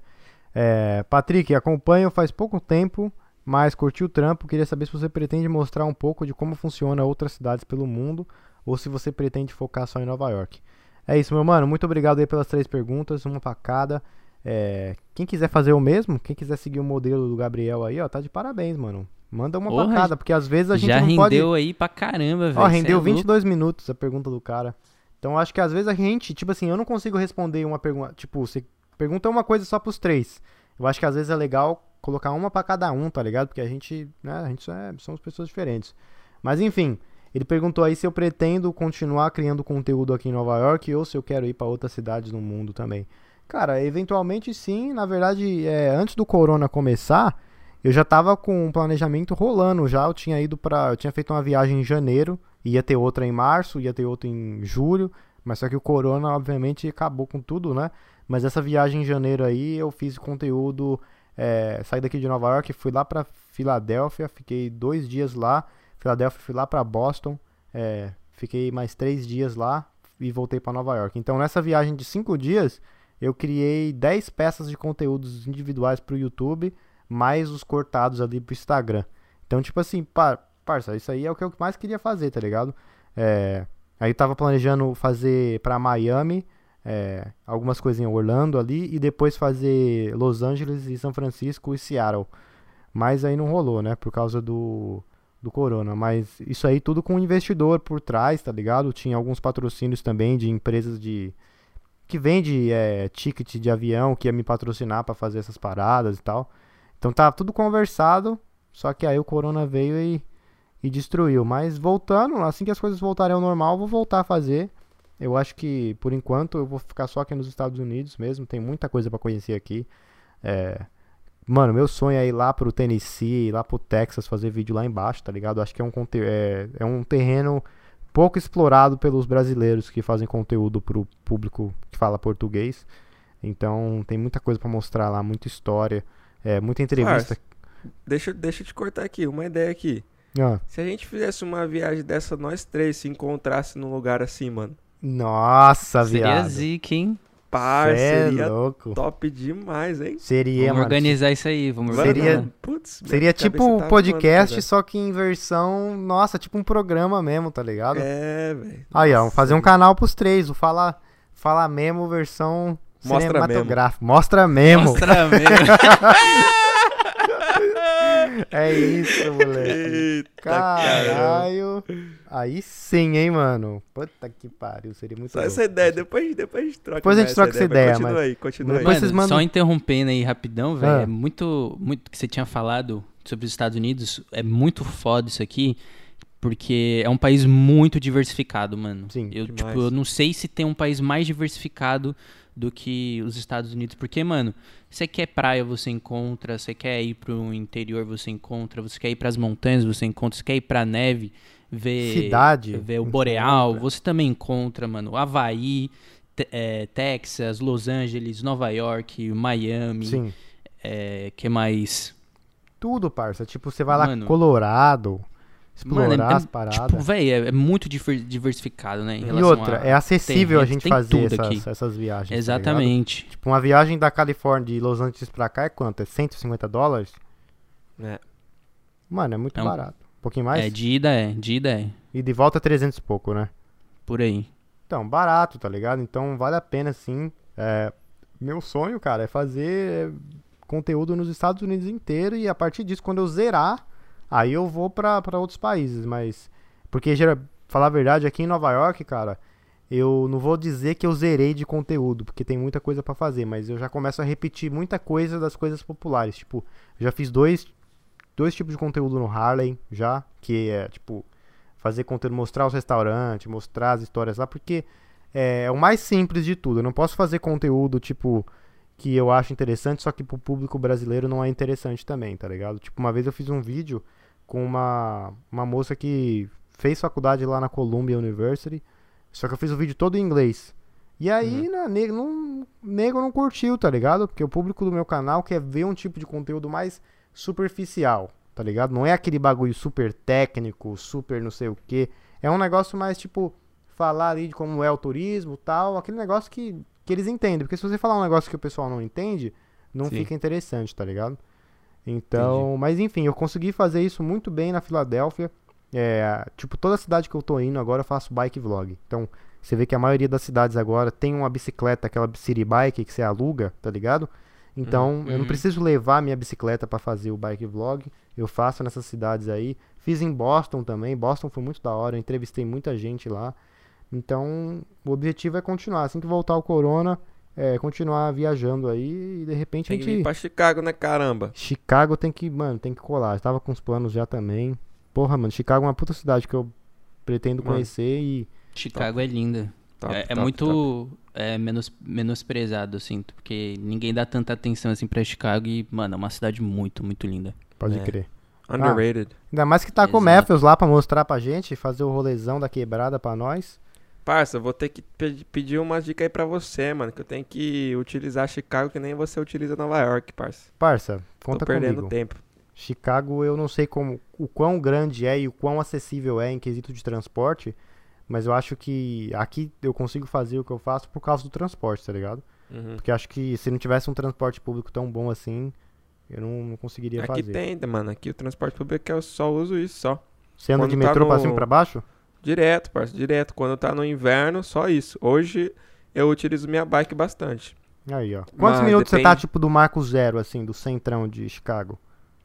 [SPEAKER 1] É, Patrick, acompanho faz pouco tempo, mas curti o trampo. Queria saber se você pretende mostrar um pouco de como funciona outras cidades pelo mundo ou se você pretende focar só em Nova York. É isso, meu mano. Muito obrigado aí pelas três perguntas, uma pra cada. É, quem quiser fazer o mesmo, quem quiser seguir o modelo do Gabriel aí, ó, tá de parabéns, mano. Manda uma
[SPEAKER 3] Porra,
[SPEAKER 1] pra cada, porque às vezes a gente
[SPEAKER 3] Já
[SPEAKER 1] não
[SPEAKER 3] rendeu
[SPEAKER 1] pode...
[SPEAKER 3] aí pra caramba, velho.
[SPEAKER 1] Ó, rendeu
[SPEAKER 3] é louco.
[SPEAKER 1] 22 minutos a pergunta do cara. Então acho que às vezes a gente, tipo assim, eu não consigo responder uma pergunta. Tipo, você pergunta uma coisa só pros três. Eu acho que às vezes é legal colocar uma pra cada um, tá ligado? Porque a gente, né, a gente é, somos pessoas diferentes. Mas enfim, ele perguntou aí se eu pretendo continuar criando conteúdo aqui em Nova York ou se eu quero ir pra outras cidades no mundo também. Cara, eventualmente sim. Na verdade, é, antes do corona começar, eu já tava com um planejamento rolando já. Eu tinha ido pra. Eu tinha feito uma viagem em janeiro. Ia ter outra em março, ia ter outra em julho. Mas só que o corona, obviamente, acabou com tudo, né? Mas essa viagem em janeiro aí, eu fiz conteúdo. É, saí daqui de Nova York, fui lá pra Filadélfia, fiquei dois dias lá. Filadélfia, fui lá pra Boston. é, fiquei mais três dias lá e voltei pra Nova York. Então, nessa viagem de cinco dias, eu criei 10 peças de conteúdos individuais pro YouTube, mais os cortados ali pro Instagram. Então, tipo assim, par, parça, isso aí é o que eu mais queria fazer, tá ligado? É, aí eu tava planejando fazer pra Miami, é, algumas coisinhas em Orlando ali, e depois fazer Los Angeles e São Francisco e Seattle. Mas aí não rolou, né? Por causa do, do corona. Mas isso aí tudo com investidor por trás, tá ligado? Tinha alguns patrocínios também de empresas de. que vende é, ticket de avião que ia me patrocinar pra fazer essas paradas e tal. Então tá tudo conversado. Só que aí o corona veio e, e destruiu. Mas voltando, assim que as coisas voltarem ao normal, vou voltar a fazer. Eu acho que por enquanto eu vou ficar só aqui nos Estados Unidos mesmo. Tem muita coisa pra conhecer aqui. É, Mano, meu sonho é ir lá pro Tennessee, ir lá pro Texas, fazer vídeo lá embaixo, tá ligado? Acho que é um, é, é um terreno pouco explorado pelos brasileiros que fazem conteúdo pro público que fala português. Então tem muita coisa pra mostrar lá, muita história, é, muita entrevista.
[SPEAKER 2] Deixa, deixa eu te cortar aqui, uma ideia aqui.
[SPEAKER 1] Ah,
[SPEAKER 2] Se a gente fizesse uma viagem dessa, nós três se encontrasse num lugar assim, mano.
[SPEAKER 1] nossa,
[SPEAKER 3] Seria
[SPEAKER 1] viado.
[SPEAKER 3] zica, hein?
[SPEAKER 2] Par,
[SPEAKER 1] Cê é
[SPEAKER 2] seria
[SPEAKER 1] louco.
[SPEAKER 2] top demais, hein?
[SPEAKER 1] Seria,
[SPEAKER 3] vamos
[SPEAKER 1] mano.
[SPEAKER 3] organizar isso aí, vamos
[SPEAKER 1] Seria-
[SPEAKER 3] organizar.
[SPEAKER 1] Seria
[SPEAKER 2] cabeça
[SPEAKER 1] tipo
[SPEAKER 2] tá
[SPEAKER 1] podcast,
[SPEAKER 2] voando,
[SPEAKER 1] só que em versão. Nossa, tipo um programa mesmo, tá ligado?
[SPEAKER 2] É, velho.
[SPEAKER 1] Aí, ó, fazer um canal pros três. O Fala, Fala Memo versão
[SPEAKER 2] Mostra
[SPEAKER 1] cinematográfica. Mostra Memo.
[SPEAKER 3] Mostra mesmo.
[SPEAKER 1] É isso, moleque.
[SPEAKER 2] Eita, caralho.
[SPEAKER 1] Aí sim, hein, mano. Puta que pariu. Seria muito
[SPEAKER 2] Só
[SPEAKER 1] louco.
[SPEAKER 2] essa ideia, depois, depois a gente troca
[SPEAKER 1] Depois a gente troca essa ideia,
[SPEAKER 2] mas Continua
[SPEAKER 1] mas-
[SPEAKER 2] aí, continua aí.
[SPEAKER 1] Depois
[SPEAKER 3] Mano,
[SPEAKER 1] vocês mandam-
[SPEAKER 3] só interrompendo aí rapidão, velho.
[SPEAKER 1] Ah.
[SPEAKER 3] É muito, muito que você tinha falado sobre os Estados Unidos. É muito foda isso aqui, porque é um país muito diversificado, mano.
[SPEAKER 1] Sim,
[SPEAKER 3] eu,
[SPEAKER 2] demais.
[SPEAKER 3] tipo, eu não sei se tem um país mais diversificado do que os Estados Unidos, porque, mano, você quer praia, você encontra, você quer ir pro interior, você encontra, você quer ir pras montanhas, você encontra, você quer ir pra neve, ver
[SPEAKER 1] Cidade.
[SPEAKER 3] ver o
[SPEAKER 1] encontra.
[SPEAKER 3] boreal, você também encontra, mano, Havaí, é, Texas, Los Angeles, Nova York, Miami,
[SPEAKER 1] Sim.
[SPEAKER 3] é, que mais?
[SPEAKER 1] Tudo, parça. Tipo, você vai lá
[SPEAKER 3] Mano.
[SPEAKER 1] Colorado. Explorar
[SPEAKER 3] Mano, é- é-
[SPEAKER 1] as paradas.
[SPEAKER 3] Tipo, velho, é, é muito diver- diversificado, né? em
[SPEAKER 1] e outra,
[SPEAKER 3] a
[SPEAKER 1] é acessível a gente fazer essas, essas viagens. tá?
[SPEAKER 3] Exatamente.
[SPEAKER 1] tipo, uma viagem da Califórnia de Los Angeles pra cá é quanto? É 150 dólares?
[SPEAKER 2] É.
[SPEAKER 1] Mano, é muito
[SPEAKER 3] É um-
[SPEAKER 1] barato. Um pouquinho mais?
[SPEAKER 3] É, de ida é, de ida é.
[SPEAKER 1] E de volta é 300 e pouco, né?
[SPEAKER 3] Por aí.
[SPEAKER 1] Então, barato, tá ligado? Então vale a pena sim. É, meu sonho, cara, é fazer é, conteúdo nos Estados Unidos inteiro e a partir disso, quando eu zerar, aí eu vou pra outros países. Mas. Porque, gera- falar a verdade, aqui em Nova York, cara, eu não vou dizer que eu zerei de conteúdo, porque tem muita coisa pra fazer, mas eu já começo a repetir muita coisa das coisas populares. Tipo, já fiz dois, dois tipos de conteúdo no Harlem, já, que é, tipo, fazer conteúdo, mostrar os restaurantes, mostrar as histórias lá, porque é, é o mais simples de tudo. Eu não posso fazer conteúdo, tipo, que eu acho interessante, só que pro público brasileiro não é interessante também, tá ligado? Tipo, uma vez eu fiz um vídeo com uma, uma moça que fez faculdade lá na Columbia University, só que eu fiz o vídeo todo em inglês. E aí, né, nego não, nego não curtiu, tá ligado? Porque o público do meu canal quer ver um tipo de conteúdo mais superficial, tá ligado? Não é aquele bagulho super técnico, super não sei o que. É um negócio mais tipo falar ali de como é o turismo, tal, aquele negócio que, que eles entendem, porque se você falar um negócio que o pessoal não entende, não
[SPEAKER 2] Sim.
[SPEAKER 1] fica interessante, tá ligado? Então, mas enfim, eu consegui fazer isso muito bem na Filadélfia. É, tipo, toda cidade que eu tô indo agora eu faço bike vlog. Então, você vê que a maioria das cidades agora tem uma bicicleta, aquela city bike que você aluga, tá ligado? Então, eu não
[SPEAKER 3] Uhum.
[SPEAKER 1] preciso levar minha bicicleta pra fazer o bike vlog. Eu faço nessas cidades aí. Fiz em Boston também. Boston foi muito da hora. Eu entrevistei muita gente lá. Então, o objetivo é continuar. Assim que voltar o corona, é continuar viajando aí e de repente
[SPEAKER 2] Tem
[SPEAKER 1] a
[SPEAKER 2] que
[SPEAKER 1] gente
[SPEAKER 2] vir pra Chicago, né, caramba?
[SPEAKER 1] Chicago tem que, mano, tem que colar. Eu tava com os planos já também. Porra, mano, Chicago é uma puta cidade que eu pretendo
[SPEAKER 2] Mano.
[SPEAKER 1] conhecer e
[SPEAKER 3] Chicago é linda.
[SPEAKER 2] Top,
[SPEAKER 3] é é
[SPEAKER 2] top,
[SPEAKER 3] muito
[SPEAKER 2] top.
[SPEAKER 3] é, menos, menosprezado, eu sinto. Porque ninguém dá tanta atenção assim pra Chicago e, mano, é uma cidade muito, muito linda.
[SPEAKER 1] pode
[SPEAKER 2] É.
[SPEAKER 1] crer.
[SPEAKER 2] Underrated.
[SPEAKER 1] Ainda mais que tá com o
[SPEAKER 3] Exato.
[SPEAKER 1] Matthews lá pra mostrar pra gente, fazer o rolezão da quebrada pra nós.
[SPEAKER 2] Parça, vou ter que pe- pedir uma dica aí pra você, mano. Que eu tenho que utilizar Chicago que nem você utiliza Nova York, parça.
[SPEAKER 1] Parça,
[SPEAKER 2] Tô
[SPEAKER 1] conta
[SPEAKER 2] perdendo
[SPEAKER 1] comigo.
[SPEAKER 2] tempo.
[SPEAKER 1] Chicago eu não sei como o quão grande é e o quão acessível é em quesito de transporte, mas eu acho que aqui eu consigo fazer o que eu faço por causa do transporte, tá ligado?
[SPEAKER 2] Uhum.
[SPEAKER 1] Porque acho que se não tivesse um transporte público tão bom assim, eu não, não conseguiria
[SPEAKER 2] Aqui
[SPEAKER 1] fazer.
[SPEAKER 2] tem, mano. Aqui o transporte público eu só uso isso, só.
[SPEAKER 1] Você anda
[SPEAKER 2] quando
[SPEAKER 1] de
[SPEAKER 2] tá
[SPEAKER 1] metrô pra
[SPEAKER 2] no-
[SPEAKER 1] cima e pra baixo?
[SPEAKER 2] Direto, parça, direto. Quando tá no inverno, só isso. Hoje eu utilizo minha bike bastante.
[SPEAKER 1] Aí, ó. Quantos
[SPEAKER 2] Mas
[SPEAKER 1] minutos você tá,
[SPEAKER 2] depende-
[SPEAKER 1] tipo, do Marco Zero, assim, do centrão de Chicago?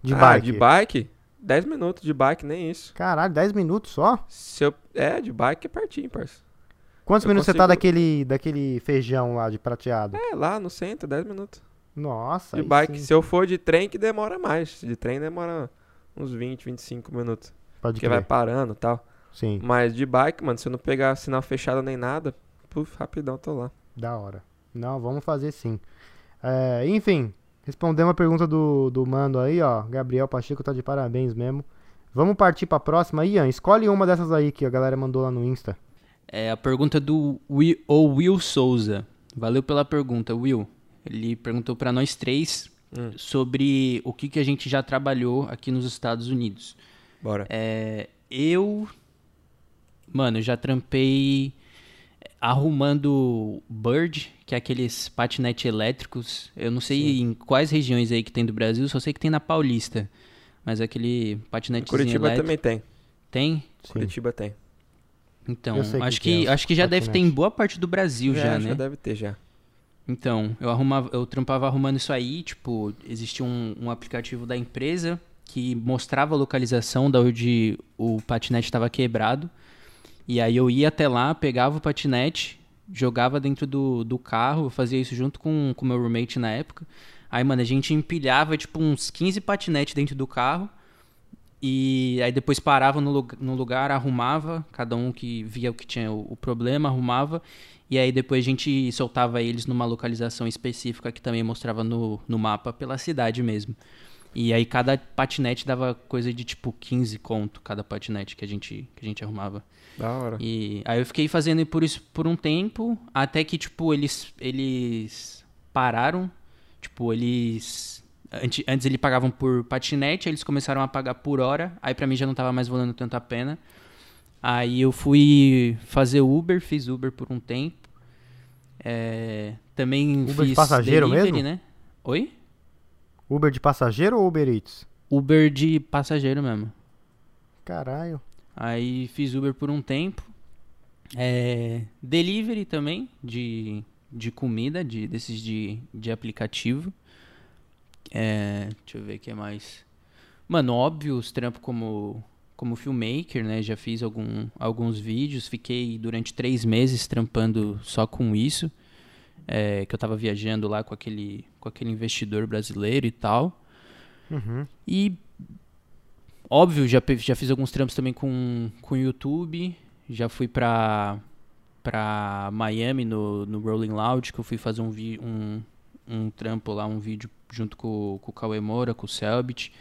[SPEAKER 1] De
[SPEAKER 2] Ah,
[SPEAKER 1] bike?
[SPEAKER 2] De bike? 10 minutos de bike, nem isso.
[SPEAKER 1] Caralho, 10 minutos só?
[SPEAKER 2] Se eu... É, de bike é pertinho, parça.
[SPEAKER 1] Quantos
[SPEAKER 2] Eu
[SPEAKER 1] minutos você tá
[SPEAKER 2] consigo-
[SPEAKER 1] daquele, daquele feijão lá de prateado?
[SPEAKER 2] É, lá no centro, 10 minutos.
[SPEAKER 1] Nossa,
[SPEAKER 2] De bike,
[SPEAKER 1] sim.
[SPEAKER 2] se eu for de trem, que demora mais. De trem demora uns 20, 25 minutos.
[SPEAKER 1] Pode
[SPEAKER 2] Porque
[SPEAKER 1] crer.
[SPEAKER 2] vai parando e tal.
[SPEAKER 1] Sim,
[SPEAKER 2] Mas de bike, mano, se eu não pegar sinal fechado nem nada, puf, rapidão tô lá.
[SPEAKER 1] da hora. Não, vamos fazer sim. É, enfim, respondemos a pergunta do, do mano aí, ó. Gabriel Pacheco tá de parabéns mesmo. Vamos partir pra próxima. Ian, escolhe uma dessas aí que a galera mandou lá no Insta.
[SPEAKER 3] É a pergunta do Will, o Will Souza. Valeu pela pergunta, Will. Ele perguntou pra nós três
[SPEAKER 2] Hum.
[SPEAKER 3] sobre o que, que a gente já trabalhou aqui nos Estados Unidos.
[SPEAKER 2] Bora.
[SPEAKER 3] É, eu, mano, já trampei arrumando Bird, que é aqueles patinetes elétricos. Eu não sei em quais regiões aí que tem do Brasil, só sei que tem na Paulista. Mas aquele patinetezinho
[SPEAKER 2] Curitiba
[SPEAKER 3] elétrico.
[SPEAKER 2] também tem.
[SPEAKER 3] Tem?
[SPEAKER 1] Sim.
[SPEAKER 2] Curitiba tem.
[SPEAKER 3] Então, acho
[SPEAKER 1] que que é,
[SPEAKER 3] acho que já deve ter em
[SPEAKER 1] patinete.
[SPEAKER 3] boa parte do Brasil já,
[SPEAKER 2] É,
[SPEAKER 3] né?
[SPEAKER 2] Já deve ter já.
[SPEAKER 3] Então, eu arrumava, eu trampava arrumando isso aí, tipo, existia um, um aplicativo da empresa que mostrava a localização da onde o patinete estava quebrado. E aí eu ia até lá, pegava o patinete, jogava dentro do, do carro, eu fazia isso junto com o meu roommate na época. Aí, mano, a gente empilhava, tipo, uns 15 patinetes dentro do carro. E aí depois parava no, lu- no lugar, arrumava, cada um que via o que tinha o, o problema, arrumava. E aí depois a gente soltava eles numa localização específica que também mostrava no, no mapa pela cidade mesmo. E aí cada patinete dava coisa de tipo 15 conto, cada patinete que a gente, que a gente arrumava.
[SPEAKER 2] Da hora.
[SPEAKER 3] E aí eu fiquei fazendo por isso por um tempo, até que, tipo, eles, eles pararam. Tipo, eles Antes, antes eles pagavam por patinete, aí eles começaram a pagar por hora. Aí pra mim já não tava mais valendo tanto a pena. Aí eu fui fazer Uber, fiz Uber por um tempo. É, também
[SPEAKER 1] Uber de
[SPEAKER 3] fiz
[SPEAKER 1] passageiro
[SPEAKER 3] delivery,
[SPEAKER 1] mesmo?
[SPEAKER 3] né? Oi?
[SPEAKER 1] Uber de passageiro ou Uber Eats?
[SPEAKER 3] Uber de passageiro mesmo.
[SPEAKER 1] Caralho.
[SPEAKER 3] Aí fiz Uber por um tempo. É, delivery também, de, de comida, de, desses de, de aplicativo. É, deixa eu ver o que mais. Mano, óbvio, os trampos como, como filmmaker, né? Já fiz algum, alguns vídeos. Fiquei durante três meses trampando só com isso. É, que eu tava viajando lá com aquele, com aquele investidor brasileiro e tal.
[SPEAKER 1] Uhum.
[SPEAKER 3] E óbvio, já, já fiz alguns trampos também com com o YouTube. Já fui pra, pra Miami no, no Rolling Loud, que eu fui fazer um, vi, um, um trampo lá, um vídeo junto com, com o Cauê Moura, com o Selbit.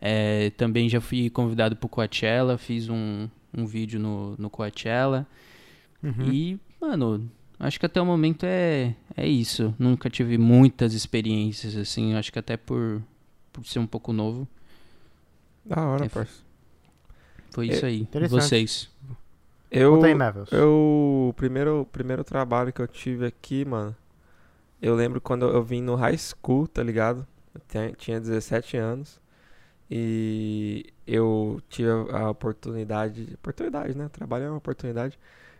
[SPEAKER 3] É, também já fui convidado pro Coachella, fiz um, um vídeo no, no Coachella.
[SPEAKER 1] Uhum.
[SPEAKER 3] E, mano, acho que até o momento é, é isso. Nunca tive muitas experiências, assim. Acho que até por, por ser um pouco novo.
[SPEAKER 2] Da hora,
[SPEAKER 3] É,
[SPEAKER 2] parça.
[SPEAKER 3] Foi
[SPEAKER 2] É,
[SPEAKER 3] isso aí. E
[SPEAKER 1] interessante.
[SPEAKER 3] vocês?
[SPEAKER 2] Eu,
[SPEAKER 1] Conta aí,
[SPEAKER 2] eu, o primeiro, primeiro trabalho que eu tive aqui, mano, eu lembro quando eu vim no high school, tá ligado? Eu tinha, tinha 17 anos e eu tive a oportunidade, oportunidade, né? Trabalho é uma oportunidade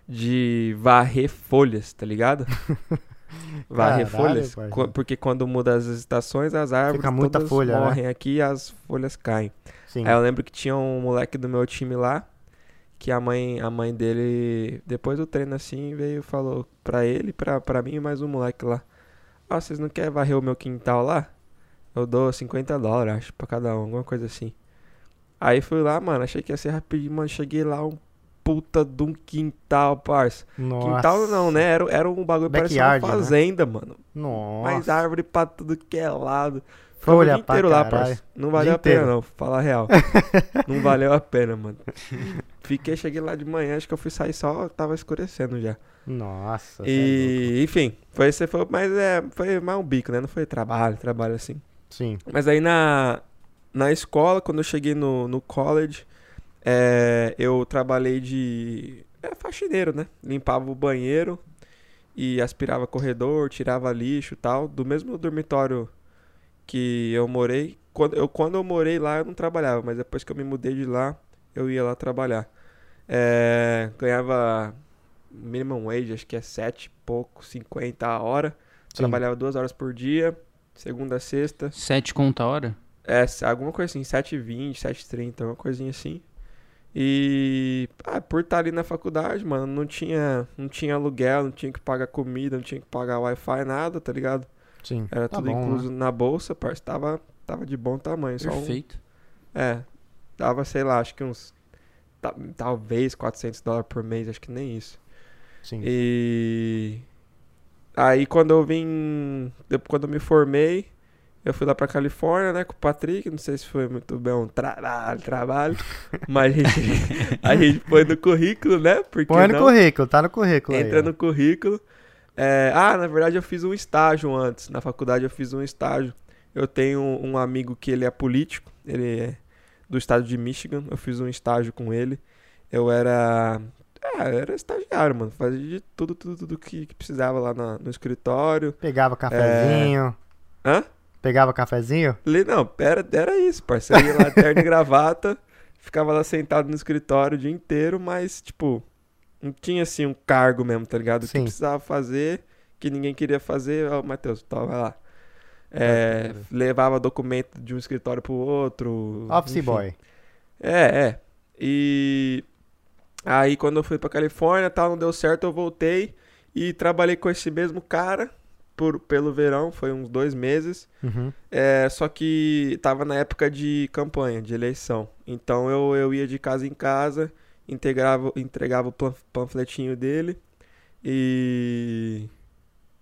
[SPEAKER 2] de varrer folhas, tá ligado? varrer folhas, co- porque quando muda as estações, as árvores
[SPEAKER 1] Fica muita
[SPEAKER 2] todas
[SPEAKER 1] folha, né?
[SPEAKER 2] morrem aqui e as folhas caem.
[SPEAKER 1] Sim.
[SPEAKER 2] Aí eu lembro que tinha um moleque do meu time lá, que a mãe, a mãe dele, depois do treino assim, veio e falou pra ele, pra, pra mim e mais um moleque lá. Ó, vocês não querem varrer o meu quintal lá? Eu dou 50 dólares, acho, pra cada um, alguma coisa assim. Aí fui lá, mano, achei que ia ser rapidinho, mano, cheguei lá, um puta de um quintal, parça.
[SPEAKER 1] Nossa.
[SPEAKER 2] Quintal não, né? Era, era um bagulho, parecia uma
[SPEAKER 1] né?
[SPEAKER 2] fazenda, mano.
[SPEAKER 1] Nossa.
[SPEAKER 2] Mais árvore pra tudo que é lado. Ficava o dia inteiro lá, parça. Não valeu a pena, não. Falar a real. não valeu a pena, mano. Fiquei, cheguei lá de manhã, acho que eu fui sair só, tava escurecendo já.
[SPEAKER 1] Nossa. cê é.
[SPEAKER 2] E, enfim, foi, esse foi, mas é, foi mais um bico, né? Não foi trabalho, trabalho assim.
[SPEAKER 1] Sim.
[SPEAKER 2] Mas aí na, na escola, quando eu cheguei no, no college, é, eu trabalhei de é, faxineiro, né? Limpava o banheiro e aspirava corredor, tirava lixo e tal, do mesmo dormitório que eu morei. Quando eu, quando eu morei lá, eu não trabalhava, mas depois que eu me mudei de lá, eu ia lá trabalhar. É, ganhava minimum wage, acho que é 7 e pouco, 50 a hora.
[SPEAKER 1] Sim.
[SPEAKER 2] Trabalhava duas horas por dia, segunda a sexta.
[SPEAKER 3] Sete conta a hora?
[SPEAKER 2] É, alguma coisa assim, 7h20, 7h30, uma coisinha assim. E ah, por estar ali na faculdade, mano, não tinha, não tinha aluguel, não tinha que pagar comida, não tinha que pagar Wi-Fi, nada, tá ligado?
[SPEAKER 1] Sim.
[SPEAKER 2] Era
[SPEAKER 1] Tá
[SPEAKER 2] tudo
[SPEAKER 1] bom,
[SPEAKER 2] incluso na bolsa, parça, tava, tava de bom tamanho. Só um,
[SPEAKER 3] Perfeito.
[SPEAKER 2] é, dava, sei lá, acho que uns, ta- talvez 400 dólares por mês, acho que nem isso.
[SPEAKER 1] Sim.
[SPEAKER 2] E aí quando eu vim, depois quando eu me formei, eu fui lá pra Califórnia, né, com o Patrick, não sei se foi muito bem um trabalho, trabalho, mas a gente, a gente põe no currículo, né, porque
[SPEAKER 1] Põe no
[SPEAKER 2] não,
[SPEAKER 1] currículo, tá no currículo
[SPEAKER 2] entra
[SPEAKER 1] aí.
[SPEAKER 2] no currículo. É, ah, na verdade eu fiz um estágio antes, na faculdade eu fiz um estágio. Eu tenho um amigo que ele é político, ele é do estado de Michigan, eu fiz um estágio com ele. Eu era é, eu era estagiário, mano. Fazia de tudo, tudo, tudo que, que precisava lá na- no escritório.
[SPEAKER 1] Pegava cafezinho.
[SPEAKER 2] Hã?
[SPEAKER 1] Pegava cafezinho?
[SPEAKER 2] Não, era, era isso, parceiro. Ia lá, terno e gravata, ficava lá sentado no escritório o dia inteiro, mas, tipo, não tinha, assim, um cargo mesmo, tá ligado? O que precisava fazer, que ninguém queria fazer, ó, Matheus, tá, vai lá. É, levava documento de um escritório pro outro.
[SPEAKER 1] Office
[SPEAKER 2] enfim.
[SPEAKER 1] boy.
[SPEAKER 2] É, é. E aí quando eu fui pra Califórnia, tal, não deu certo, eu voltei e trabalhei com esse mesmo cara por, pelo verão, foi uns dois meses.
[SPEAKER 1] Uhum.
[SPEAKER 2] É, só que tava na época de campanha, de eleição. Então eu, eu ia de casa em casa, integrava, entregava o panfletinho dele e.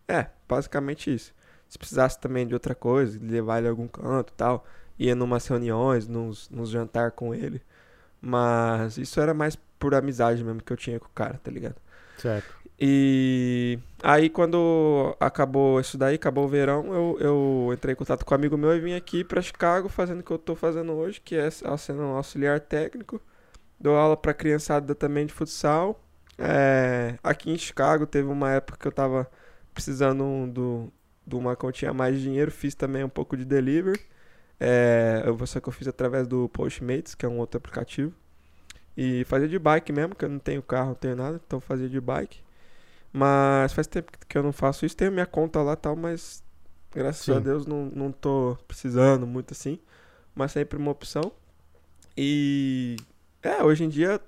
[SPEAKER 2] É, basicamente isso. Se precisasse também de outra coisa, levar ele a algum canto e tal, ia numas reuniões, nos, nos jantar com ele. Mas isso era mais por amizade mesmo que eu tinha com o cara, tá ligado?
[SPEAKER 1] Certo.
[SPEAKER 2] E aí quando acabou isso daí, acabou o verão, eu, eu entrei em contato com um amigo meu e vim aqui pra Chicago fazendo o que eu tô fazendo hoje, que é sendo um auxiliar técnico. Dou aula pra criançada também de futsal. É, aqui em Chicago teve uma época que eu tava precisando do, de uma continha mais de dinheiro, fiz também um pouco de delivery. É, só que eu fiz através do Postmates, que é um outro aplicativo. E fazia de bike mesmo, que eu não tenho carro, não tenho nada, então fazia de bike. Mas faz tempo que eu não faço isso. Tenho minha conta lá tal, mas graças Sim. a Deus não, não tô precisando muito assim. Mas sempre uma opção. E é, hoje em dia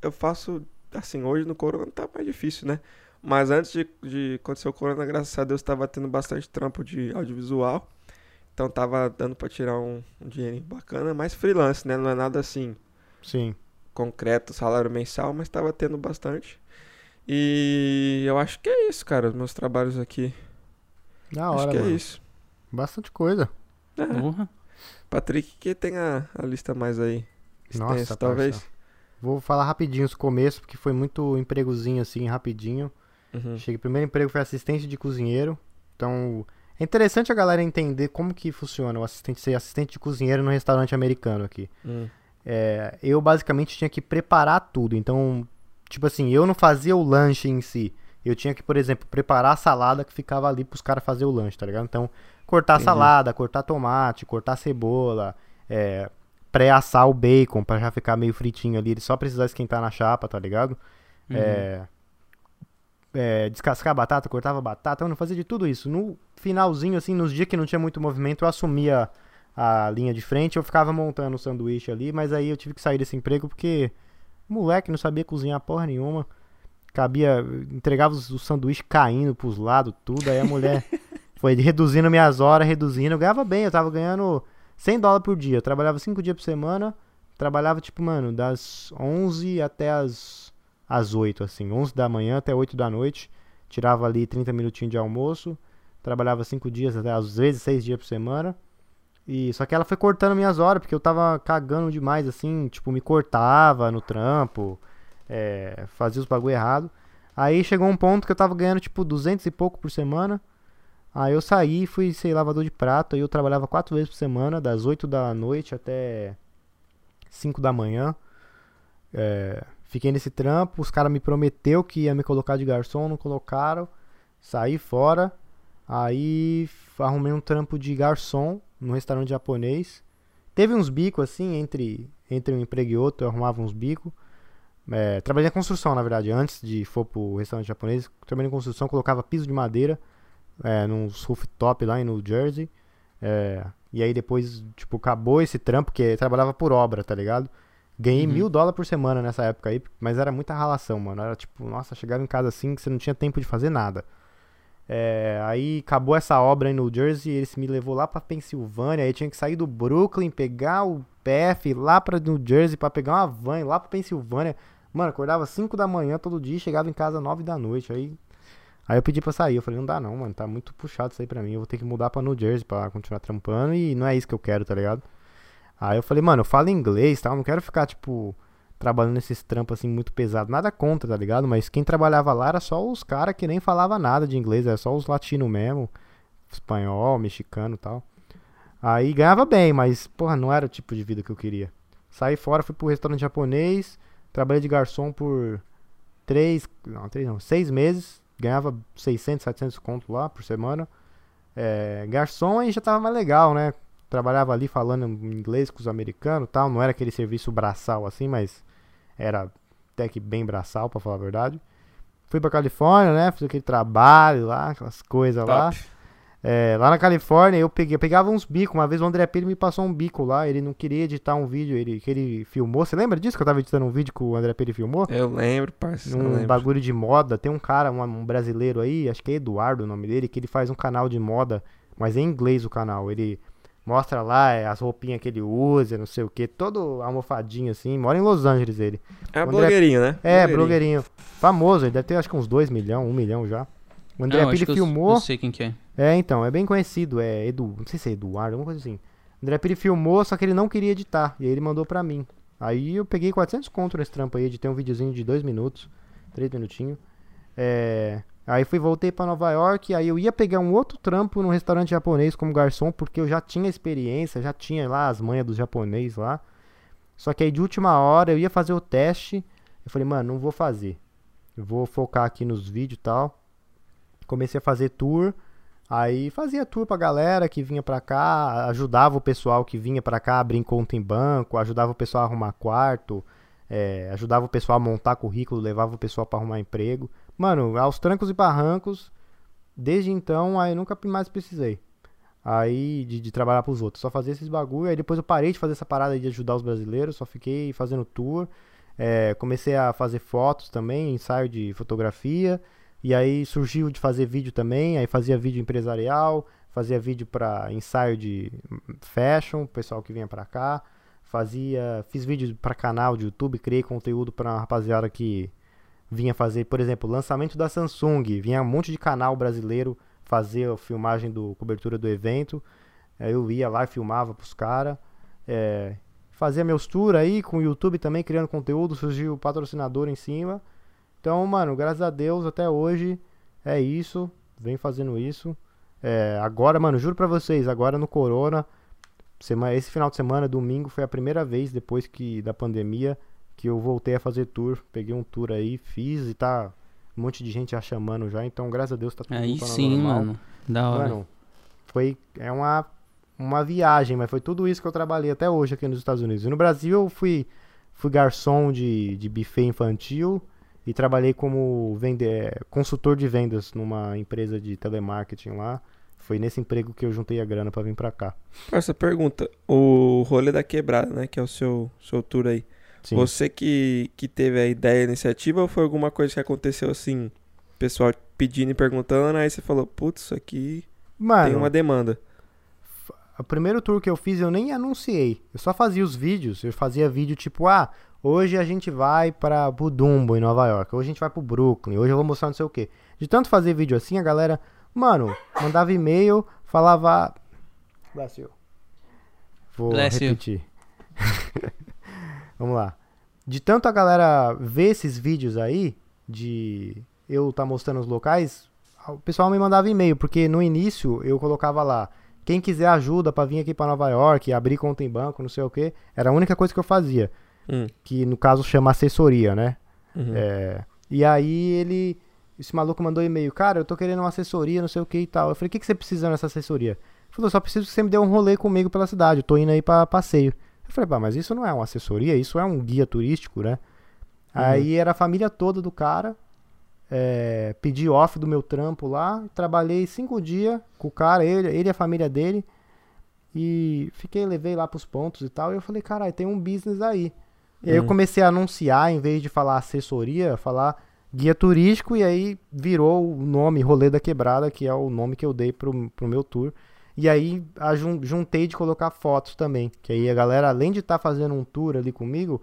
[SPEAKER 2] eu faço assim, hoje no corona tá mais difícil, né? Mas antes de, de acontecer o corona, graças a Deus, tava tendo bastante trampo de audiovisual. Então tava dando para tirar um, um dinheiro bacana, mas freelance, né? Não é nada assim.
[SPEAKER 1] Sim.
[SPEAKER 2] Concreto, salário mensal, mas tava tendo bastante. E eu acho que é isso, cara, os meus trabalhos aqui.
[SPEAKER 1] Da hora,
[SPEAKER 2] Acho que
[SPEAKER 1] mano.
[SPEAKER 2] é isso.
[SPEAKER 1] Bastante coisa.
[SPEAKER 2] É.
[SPEAKER 3] Porra.
[SPEAKER 2] Patrick, que tem a, a lista mais aí.
[SPEAKER 1] Nossa,
[SPEAKER 2] extensa, talvez.
[SPEAKER 1] parça. Vou falar rapidinho os começos, porque foi muito empregozinho assim, rapidinho.
[SPEAKER 2] Uhum.
[SPEAKER 1] Cheguei, primeiro emprego foi assistente de cozinheiro. Então, é interessante a galera entender como que funciona o assistente ser assistente de cozinheiro no restaurante americano aqui.
[SPEAKER 2] Hum.
[SPEAKER 1] É, eu basicamente tinha que preparar tudo. Então, tipo assim, eu não fazia o lanche em si. Eu tinha que, por exemplo, preparar a salada que ficava ali pros caras fazer o lanche, tá ligado? Então, cortar
[SPEAKER 2] Entendi.
[SPEAKER 1] salada, cortar tomate, cortar cebola, é, pré-assar o bacon pra já ficar meio fritinho ali. Ele só precisar esquentar na chapa, tá ligado?
[SPEAKER 3] Uhum.
[SPEAKER 1] É, é, descascar a batata, cortava a batata, eu não fazia de tudo isso. No finalzinho, assim, nos dias que não tinha muito movimento, eu assumia a linha de frente, eu ficava montando o sanduíche ali, mas aí eu tive que sair desse emprego porque moleque não sabia cozinhar porra nenhuma. Cabia, entregava os, os sanduíches caindo pros lados, tudo, aí a mulher foi reduzindo minhas horas, reduzindo, eu ganhava bem, eu tava ganhando 100 dólares por dia, eu trabalhava 5 dias por semana, trabalhava tipo, mano, das 11 até as, as 8, assim, 11 da manhã até 8 da noite, tirava ali 30 minutinhos de almoço, trabalhava 5 dias, até às vezes 6 dias por semana, e só que ela foi cortando minhas horas, porque eu tava cagando demais, assim, tipo, me cortava no trampo, é, fazia os bagulho errado. Aí chegou um ponto que eu tava ganhando, tipo, 200 e pouco por semana. Aí eu saí, fui ser lavador de prato, aí eu trabalhava quatro vezes por semana, das 8 da noite até 5 da manhã. É, fiquei nesse trampo, os caras me prometeu que ia me colocar de garçom, não colocaram. Saí fora. Aí arrumei um trampo de garçom num restaurante japonês. Teve uns bicos assim, entre, entre um emprego e outro, eu arrumava uns bicos. É, trabalhei na construção, na verdade, antes de for pro restaurante japonês. Trabalhei em construção, colocava piso de madeira é, nos rooftop lá em New Jersey. É, e aí depois, tipo, acabou esse trampo, que trabalhava por obra, tá ligado? Ganhei
[SPEAKER 3] Uhum.
[SPEAKER 1] mil dólares por semana nessa época aí, mas era muita ralação, mano. Era tipo, nossa, chegava em casa assim que você não tinha tempo de fazer nada. É, aí acabou essa obra em New Jersey, ele me levou lá pra Pensilvânia, aí tinha que sair do Brooklyn, pegar o PF lá pra New Jersey pra pegar uma van lá pra Pensilvânia. Mano, acordava 5 da manhã todo dia, chegava em casa 9 da noite. Aí, aí eu pedi pra sair, eu falei, não dá não, mano, tá muito puxado isso aí pra mim, eu vou ter que mudar pra New Jersey pra continuar trampando e não é isso que eu quero, tá ligado? Aí eu falei, mano, eu falo inglês, tá? Eu não quero ficar, tipo, trabalhando nesses trampos assim muito pesado. Nada contra, tá ligado? Mas quem trabalhava lá era só os caras que nem falava nada de inglês, era só os latinos mesmo, espanhol, mexicano tal. Aí ganhava bem, mas, porra, não era o tipo de vida que eu queria. Saí fora, fui pro restaurante japonês, trabalhei de garçom por três, não, três não, seis meses, ganhava 600, 700 conto lá por semana. É, garçom aí já tava mais legal, né? Trabalhava ali falando inglês com os americanos tal, não era aquele serviço braçal assim, mas era até que bem braçal, pra falar a verdade. Fui pra Califórnia, né? Fiz aquele trabalho lá, aquelas coisas lá. É, lá na Califórnia eu peguei, eu pegava uns bicos. Uma vez o André Pires me passou um bico lá. Ele não queria editar um vídeo ele, que ele filmou. Você lembra disso que eu tava editando um vídeo que o André Pires filmou?
[SPEAKER 2] Eu lembro, parceiro.
[SPEAKER 1] Um
[SPEAKER 2] lembro.
[SPEAKER 1] bagulho de moda. Tem um cara, um, um brasileiro aí, acho que é Eduardo o nome dele, que ele faz um canal de moda, mas é em inglês o canal. Ele mostra lá é, as roupinhas que ele usa, não sei o que, todo almofadinho assim. Mora em Los Angeles ele.
[SPEAKER 2] É
[SPEAKER 1] André-
[SPEAKER 2] blogueirinho, né?
[SPEAKER 1] É, blogueirinho. Famoso, ele deve ter acho que uns 2 milhões, 1 milhão já. O André
[SPEAKER 3] acho
[SPEAKER 1] Pires
[SPEAKER 3] que eu-
[SPEAKER 1] filmou.
[SPEAKER 3] Eu sei quem que é.
[SPEAKER 1] É, então, é bem conhecido, é Edu, não sei se é Eduardo, alguma coisa assim. André Pires filmou, só que ele não queria editar, e aí ele mandou pra mim. Aí eu peguei 400 conto nesse trampo aí, editei um videozinho de 2 minutos, 3 minutinhos. É, aí fui, voltei pra Nova York, aí eu ia pegar um outro trampo num restaurante japonês como garçom, porque eu já tinha experiência, já tinha lá as manhas dos japonês lá. Só que aí de última hora eu ia fazer o teste, eu falei, mano, não vou fazer. Eu vou focar aqui nos vídeos e tal. Comecei a fazer tour, aí fazia tour pra galera que vinha pra cá, ajudava o pessoal que vinha pra cá a abrir conta em banco, ajudava o pessoal a arrumar quarto, é, ajudava o pessoal a montar currículo, levava o pessoal pra arrumar emprego. Mano, aos trancos e barrancos, desde então, aí nunca mais precisei. Aí de, de trabalhar pros outros, só fazia esses bagulho. Aí depois eu parei de fazer essa parada de ajudar os brasileiros, só fiquei fazendo tour. É, comecei a fazer fotos também, ensaio de fotografia. E aí surgiu de fazer vídeo também, aí fazia vídeo empresarial, fazia vídeo para ensaio de fashion, pessoal que vinha para cá. Fazia, fiz vídeo para canal de YouTube, criei conteúdo para uma rapaziada que vinha fazer, por exemplo, lançamento da Samsung, vinha um monte de canal brasileiro fazer a filmagem do cobertura do evento. Eu ia lá filmava pros caras. É, fazia meus tours aí com o YouTube também, criando conteúdo, surgiu o patrocinador em cima. Então, mano, graças a Deus, até hoje é isso. Vem fazendo isso. É, agora, mano, juro pra vocês, agora no Corona, semana, esse final de semana, domingo, foi a primeira vez depois que da pandemia que eu voltei a fazer tour. Peguei um tour aí, fiz e tá um monte de gente já chamando já. Então, graças a Deus, tá tudo
[SPEAKER 3] Aí sim,
[SPEAKER 1] normal.
[SPEAKER 3] mano. Da hora.
[SPEAKER 1] Mano, foi é uma uma viagem, mas foi tudo isso que eu trabalhei até hoje aqui nos Estados Unidos. E no Brasil eu fui fui garçom de, de buffet infantil e trabalhei como vende, é, consultor de vendas numa empresa de telemarketing lá. Foi nesse emprego que eu juntei a grana pra vir pra cá.
[SPEAKER 2] Essa pergunta, o rolê da quebrada, né, que é o seu, seu tour aí.
[SPEAKER 1] Sim.
[SPEAKER 2] Você que, que teve a ideia, a iniciativa, ou foi alguma coisa que aconteceu assim, pessoal pedindo e perguntando, aí você falou, putz, isso aqui tem
[SPEAKER 1] Mano,
[SPEAKER 2] uma demanda.
[SPEAKER 1] o primeiro tour que eu fiz eu nem anunciei. Eu só fazia os vídeos. Eu fazia vídeo tipo, ah, hoje a gente vai pra Budumbo em Nova York. Hoje a gente vai pro Brooklyn. Hoje eu vou mostrar não sei o que. De tanto fazer vídeo assim, a galera, mano, mandava e-mail, falava. Bless you. Vou
[SPEAKER 3] Bless you.
[SPEAKER 1] Vamos lá. De tanto a galera ver esses vídeos aí, de eu tá mostrando os locais, o pessoal me mandava e-mail, porque no início eu colocava lá, quem quiser ajuda pra vir aqui pra Nova York, abrir conta em banco, não sei o que, era a única coisa que eu fazia,
[SPEAKER 2] Hum,
[SPEAKER 1] que no caso chama assessoria, né?
[SPEAKER 2] uhum.
[SPEAKER 1] É, e aí ele, esse maluco mandou e-mail, cara, eu tô querendo uma assessoria, não sei o que e tal. Eu falei, o que, que você precisa nessa assessoria? Ele falou, só preciso que você me dê um rolê comigo pela cidade, eu tô indo aí pra passeio. Eu falei, pá, mas isso não é uma assessoria, isso é um guia turístico, né? Aí era a família toda do cara, é, pedi off do meu trampo lá, trabalhei cinco dias com o cara, ele, ele e a família dele, e fiquei, levei lá pros pontos e tal, e eu falei, caralho, tem um business aí. E aí eu
[SPEAKER 2] Hum.
[SPEAKER 1] comecei a anunciar, em vez de falar assessoria, falar guia turístico, e aí virou o nome Rolê da Quebrada, que é o nome que eu dei pro, pro meu tour. E aí juntei de colocar fotos também, que aí a galera, além de estar fazendo um tour ali comigo,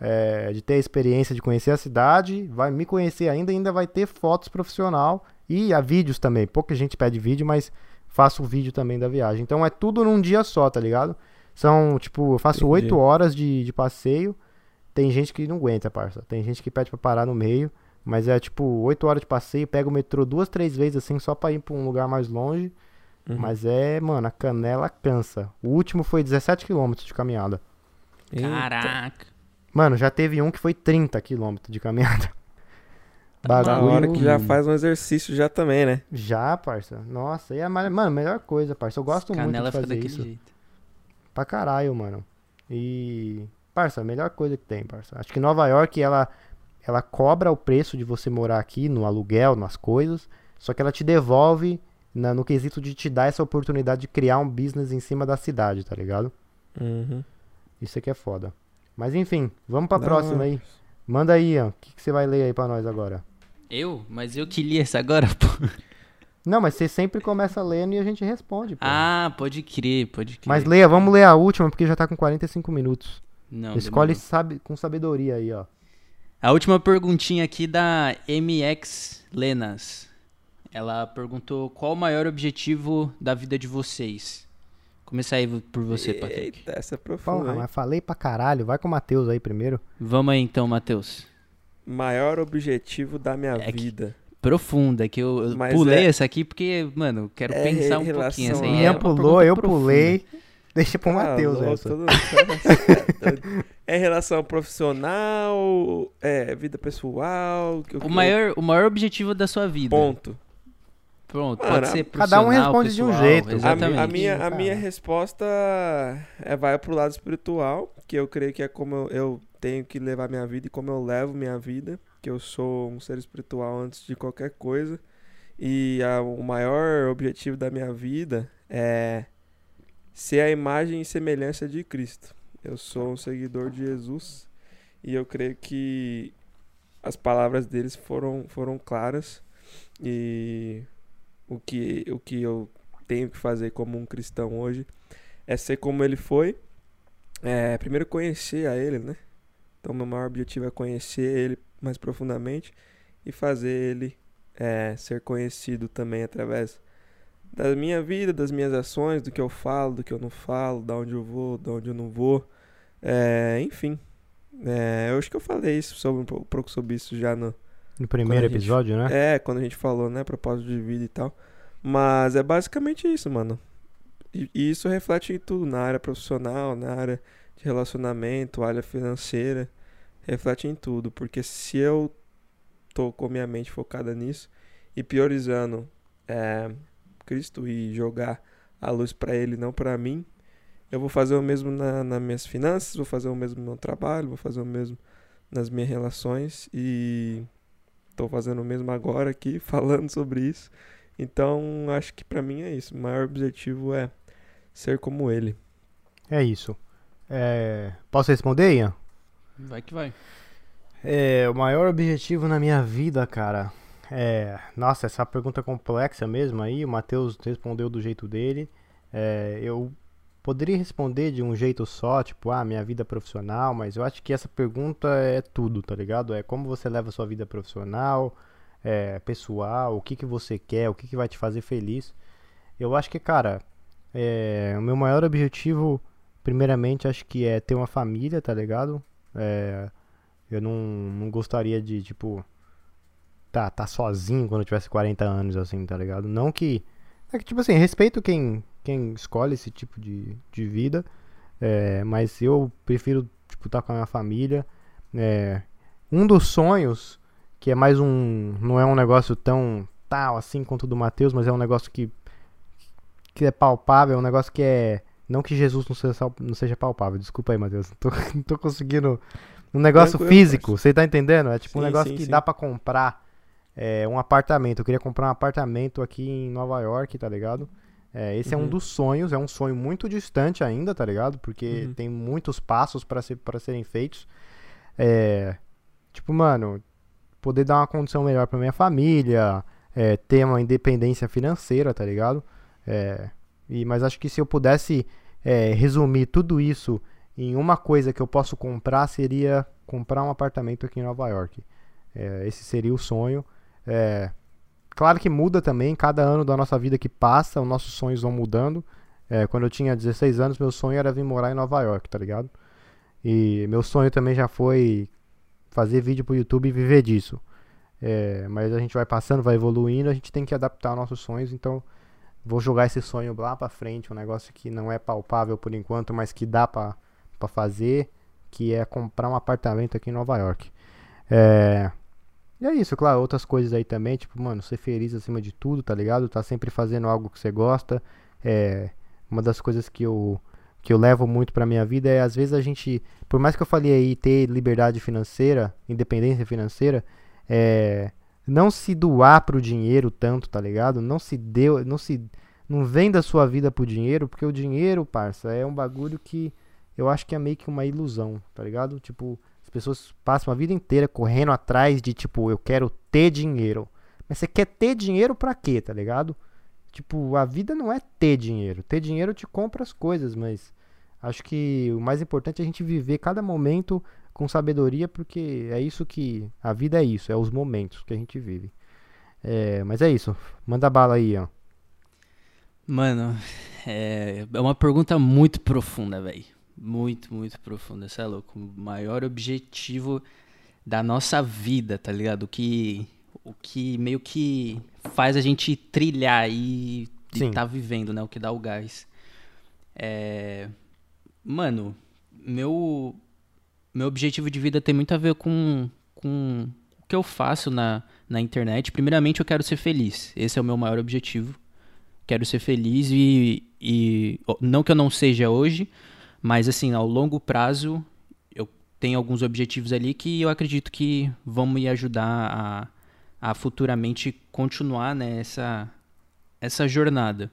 [SPEAKER 1] é, de ter a experiência de conhecer a cidade, vai me conhecer ainda, ainda vai ter fotos profissional e a vídeos também. Pouca gente pede vídeo, mas faço o vídeo também da viagem. Então é tudo num dia só, tá ligado? São, tipo, eu faço oito horas de, de passeio. Tem gente que não aguenta, parça. Tem gente que pede pra parar no meio. Mas é tipo, oito horas de passeio, pega o metrô duas, três vezes assim, só pra ir pra um lugar mais longe.
[SPEAKER 2] Uhum.
[SPEAKER 1] Mas é, mano, a canela cansa. O último foi 17 km de caminhada.
[SPEAKER 3] Caraca.
[SPEAKER 1] Mano, já teve um que foi 30 km de caminhada.
[SPEAKER 3] Tá
[SPEAKER 2] Da
[SPEAKER 3] Bagulho-
[SPEAKER 2] hora que já faz um exercício já também, né?
[SPEAKER 1] Já, parça. Nossa, e é, ma- mano, melhor coisa, parça. Eu gosto muito
[SPEAKER 3] Canela
[SPEAKER 1] de
[SPEAKER 3] fica
[SPEAKER 1] fazer
[SPEAKER 3] daquele
[SPEAKER 1] isso.
[SPEAKER 3] jeito.
[SPEAKER 1] Pra caralho, mano. E. Parça, a melhor coisa que tem, parça. Acho que Nova York, ela, ela cobra o preço de você morar aqui, no aluguel, nas coisas. Só que ela te devolve na- no quesito de te dar essa oportunidade de criar um business em cima da cidade, tá ligado?
[SPEAKER 2] Uhum.
[SPEAKER 1] Isso aqui é foda. Mas enfim, vamos pra
[SPEAKER 2] Da
[SPEAKER 1] próxima aí. Manda aí, ó. O que, que você vai ler aí pra nós agora?
[SPEAKER 3] Eu? Mas eu que li essa agora, pô.
[SPEAKER 1] Não, mas você sempre começa lendo e a gente responde, pô.
[SPEAKER 3] Ah, pode crer, pode crer.
[SPEAKER 1] mas leia, vamos ler a última, porque já tá com 45 minutos.
[SPEAKER 3] Não,
[SPEAKER 1] Escolhe sabe, com sabedoria aí, ó.
[SPEAKER 3] A última perguntinha aqui da MX Lenas. Ela perguntou qual o maior objetivo da vida de vocês. Começar aí por você, Patrick.
[SPEAKER 2] Eita, essa é profunda.
[SPEAKER 1] Porra, mas falei pra caralho. Vai com o Matheus aí primeiro.
[SPEAKER 3] Vamos aí então, Matheus.
[SPEAKER 2] Maior objetivo da minha
[SPEAKER 3] É que-
[SPEAKER 2] vida.
[SPEAKER 3] profunda, que eu, eu pulei
[SPEAKER 2] é-
[SPEAKER 3] essa aqui porque, mano, quero
[SPEAKER 2] é
[SPEAKER 3] pensar um pouquinho. Essa
[SPEAKER 2] a-
[SPEAKER 3] aí é
[SPEAKER 1] pulou, eu
[SPEAKER 3] profunda.
[SPEAKER 1] pulei. Deixa pro
[SPEAKER 2] Ah,
[SPEAKER 1] Matheus
[SPEAKER 2] louco,
[SPEAKER 1] essa.
[SPEAKER 2] todo É relação profissional, é vida pessoal. que
[SPEAKER 3] O maior, o maior objetivo da sua vida.
[SPEAKER 2] Ponto.
[SPEAKER 3] Pronto,
[SPEAKER 2] Mano,
[SPEAKER 3] pode ser
[SPEAKER 1] cada um responde de um
[SPEAKER 3] pessoal,
[SPEAKER 1] jeito. A-
[SPEAKER 2] A,
[SPEAKER 3] Exatamente.
[SPEAKER 2] a minha, a minha resposta é, vai pro lado espiritual, que eu creio que é como eu, eu tenho que levar minha vida e como eu levo minha vida, que eu sou um ser espiritual antes de qualquer coisa. E a- o maior objetivo da minha vida é ser a imagem e semelhança de Cristo. Eu sou um seguidor de Jesus e eu creio que as palavras deles foram, foram claras e o que, o que eu tenho que fazer como um cristão hoje é ser como ele foi. É, primeiro conhecer a ele, né? Então meu maior objetivo é conhecer ele mais profundamente e fazer ele é, ser conhecido também através da minha vida, das minhas ações, do que eu falo, do que eu não falo, da onde eu vou, da onde eu não vou. É, enfim. É, eu acho que eu falei isso sobre um pouco sobre isso já no,
[SPEAKER 1] No primeiro
[SPEAKER 2] gente-
[SPEAKER 1] episódio, né?
[SPEAKER 2] é, quando a gente falou, né, propósito de vida e tal. Mas é basicamente isso, mano. E, e isso reflete em tudo, na área profissional, na área de relacionamento, área financeira. Reflete em tudo, porque se eu tô com minha mente focada nisso e priorizando é, Cristo e jogar a luz pra Ele, não pra mim, eu vou fazer o mesmo na, nas minhas finanças, vou fazer o mesmo no meu trabalho, vou fazer o mesmo nas minhas relações e tô fazendo o mesmo agora aqui, falando sobre isso. Então, acho que pra mim é isso. O maior objetivo é ser como ele.
[SPEAKER 1] É isso. É, Posso responder, Ian?
[SPEAKER 3] Vai que vai.
[SPEAKER 1] É, o maior objetivo na minha vida, cara. É, nossa, essa pergunta é complexa mesmo aí. O Matheus respondeu do jeito dele. É, eu poderia responder de um jeito só, tipo, ah, minha vida profissional, mas eu acho que essa pergunta é tudo, tá ligado? É como você leva a sua vida profissional, é, pessoal, o que que você quer, o que que vai te fazer feliz. Eu acho que, cara, é, o meu maior objetivo, primeiramente, acho que é ter uma família, tá ligado? É, eu não, não gostaria de, tipo, tá, tá sozinho quando eu tivesse 40 anos, assim, tá ligado? Não que. É que, tipo assim, respeito quem, quem escolhe esse tipo de, de vida, é, mas eu prefiro, tipo, estar com a minha família. É, um dos sonhos, que é mais um. Não é um negócio tão tal assim quanto o do Matheus, mas é um negócio que. que é palpável, é um negócio que é. Não que Jesus não seja, não seja palpável, desculpa aí, Matheus. Não tô, não tô conseguindo. Um negócio
[SPEAKER 2] Tranquilo,
[SPEAKER 1] físico, você tá entendendo? É tipo um
[SPEAKER 2] Sim,
[SPEAKER 1] negócio
[SPEAKER 2] sim,
[SPEAKER 1] que
[SPEAKER 2] sim.
[SPEAKER 1] dá pra comprar é, um apartamento. Eu queria comprar um apartamento aqui em Nova York, tá ligado? É, esse é um
[SPEAKER 2] Uhum.
[SPEAKER 1] dos sonhos, é um sonho muito distante ainda, tá ligado? Porque
[SPEAKER 2] Uhum.
[SPEAKER 1] tem muitos passos pra ser, pra serem feitos. É, tipo, mano, poder dar uma condição melhor pra minha família, é, ter uma independência financeira, tá ligado? É, e, mas acho que se eu pudesse é, resumir tudo isso em uma coisa que eu posso comprar, seria comprar um apartamento aqui em Nova York. É, esse seria o sonho. Claro que muda também, cada ano da nossa vida que passa, os nossos sonhos vão mudando. É, quando eu tinha 16 anos, meu sonho era vir morar em Nova York, tá ligado? E meu sonho também já foi fazer vídeo pro YouTube e viver disso. É, mas a gente vai passando, vai evoluindo, a gente tem que adaptar nossos sonhos, então vou jogar esse sonho lá pra frente, um negócio que não é palpável por enquanto, mas que dá pra, pra fazer, que é comprar um apartamento aqui em Nova York. É, e é isso, claro, outras coisas aí também, tipo, mano, ser feliz acima de tudo, tá ligado? Tá sempre fazendo algo que você gosta. É, uma das coisas que eu, que eu levo muito pra minha vida é, às vezes, a gente, por mais que eu falei aí ter liberdade financeira, independência financeira, é, não se doar pro dinheiro tanto, tá ligado? Não se deu, não se, não venda sua vida pro dinheiro, porque o dinheiro, parça, é um bagulho que eu acho que é meio que uma ilusão, tá ligado? Tipo, pessoas passam a vida inteira correndo atrás de, tipo, eu quero ter dinheiro. Mas você quer ter dinheiro pra quê, tá ligado? Tipo, a vida não é ter dinheiro. Ter dinheiro te compra as coisas, mas acho que o mais importante é a gente viver cada momento com sabedoria, porque é isso que. A vida é isso, é os momentos que a gente vive. É, mas é isso. Manda bala aí, ó.
[SPEAKER 3] Mano, é, é uma pergunta muito profunda, velho. Muito, muito profunda. Você é louco. O maior objetivo da nossa vida, tá ligado? O que, o que meio que faz a gente trilhar e, e
[SPEAKER 1] Sim.
[SPEAKER 3] tá vivendo, né? O que dá o gás. É, Mano, meu, meu objetivo de vida tem muito a ver com, com o que eu faço na, na internet. Primeiramente, eu quero ser feliz. Esse é o meu maior objetivo. Quero ser feliz e, e não que eu não seja hoje, mas assim, ao longo prazo, eu tenho alguns objetivos ali que eu acredito que vão me ajudar a, a futuramente continuar né, essa, essa jornada.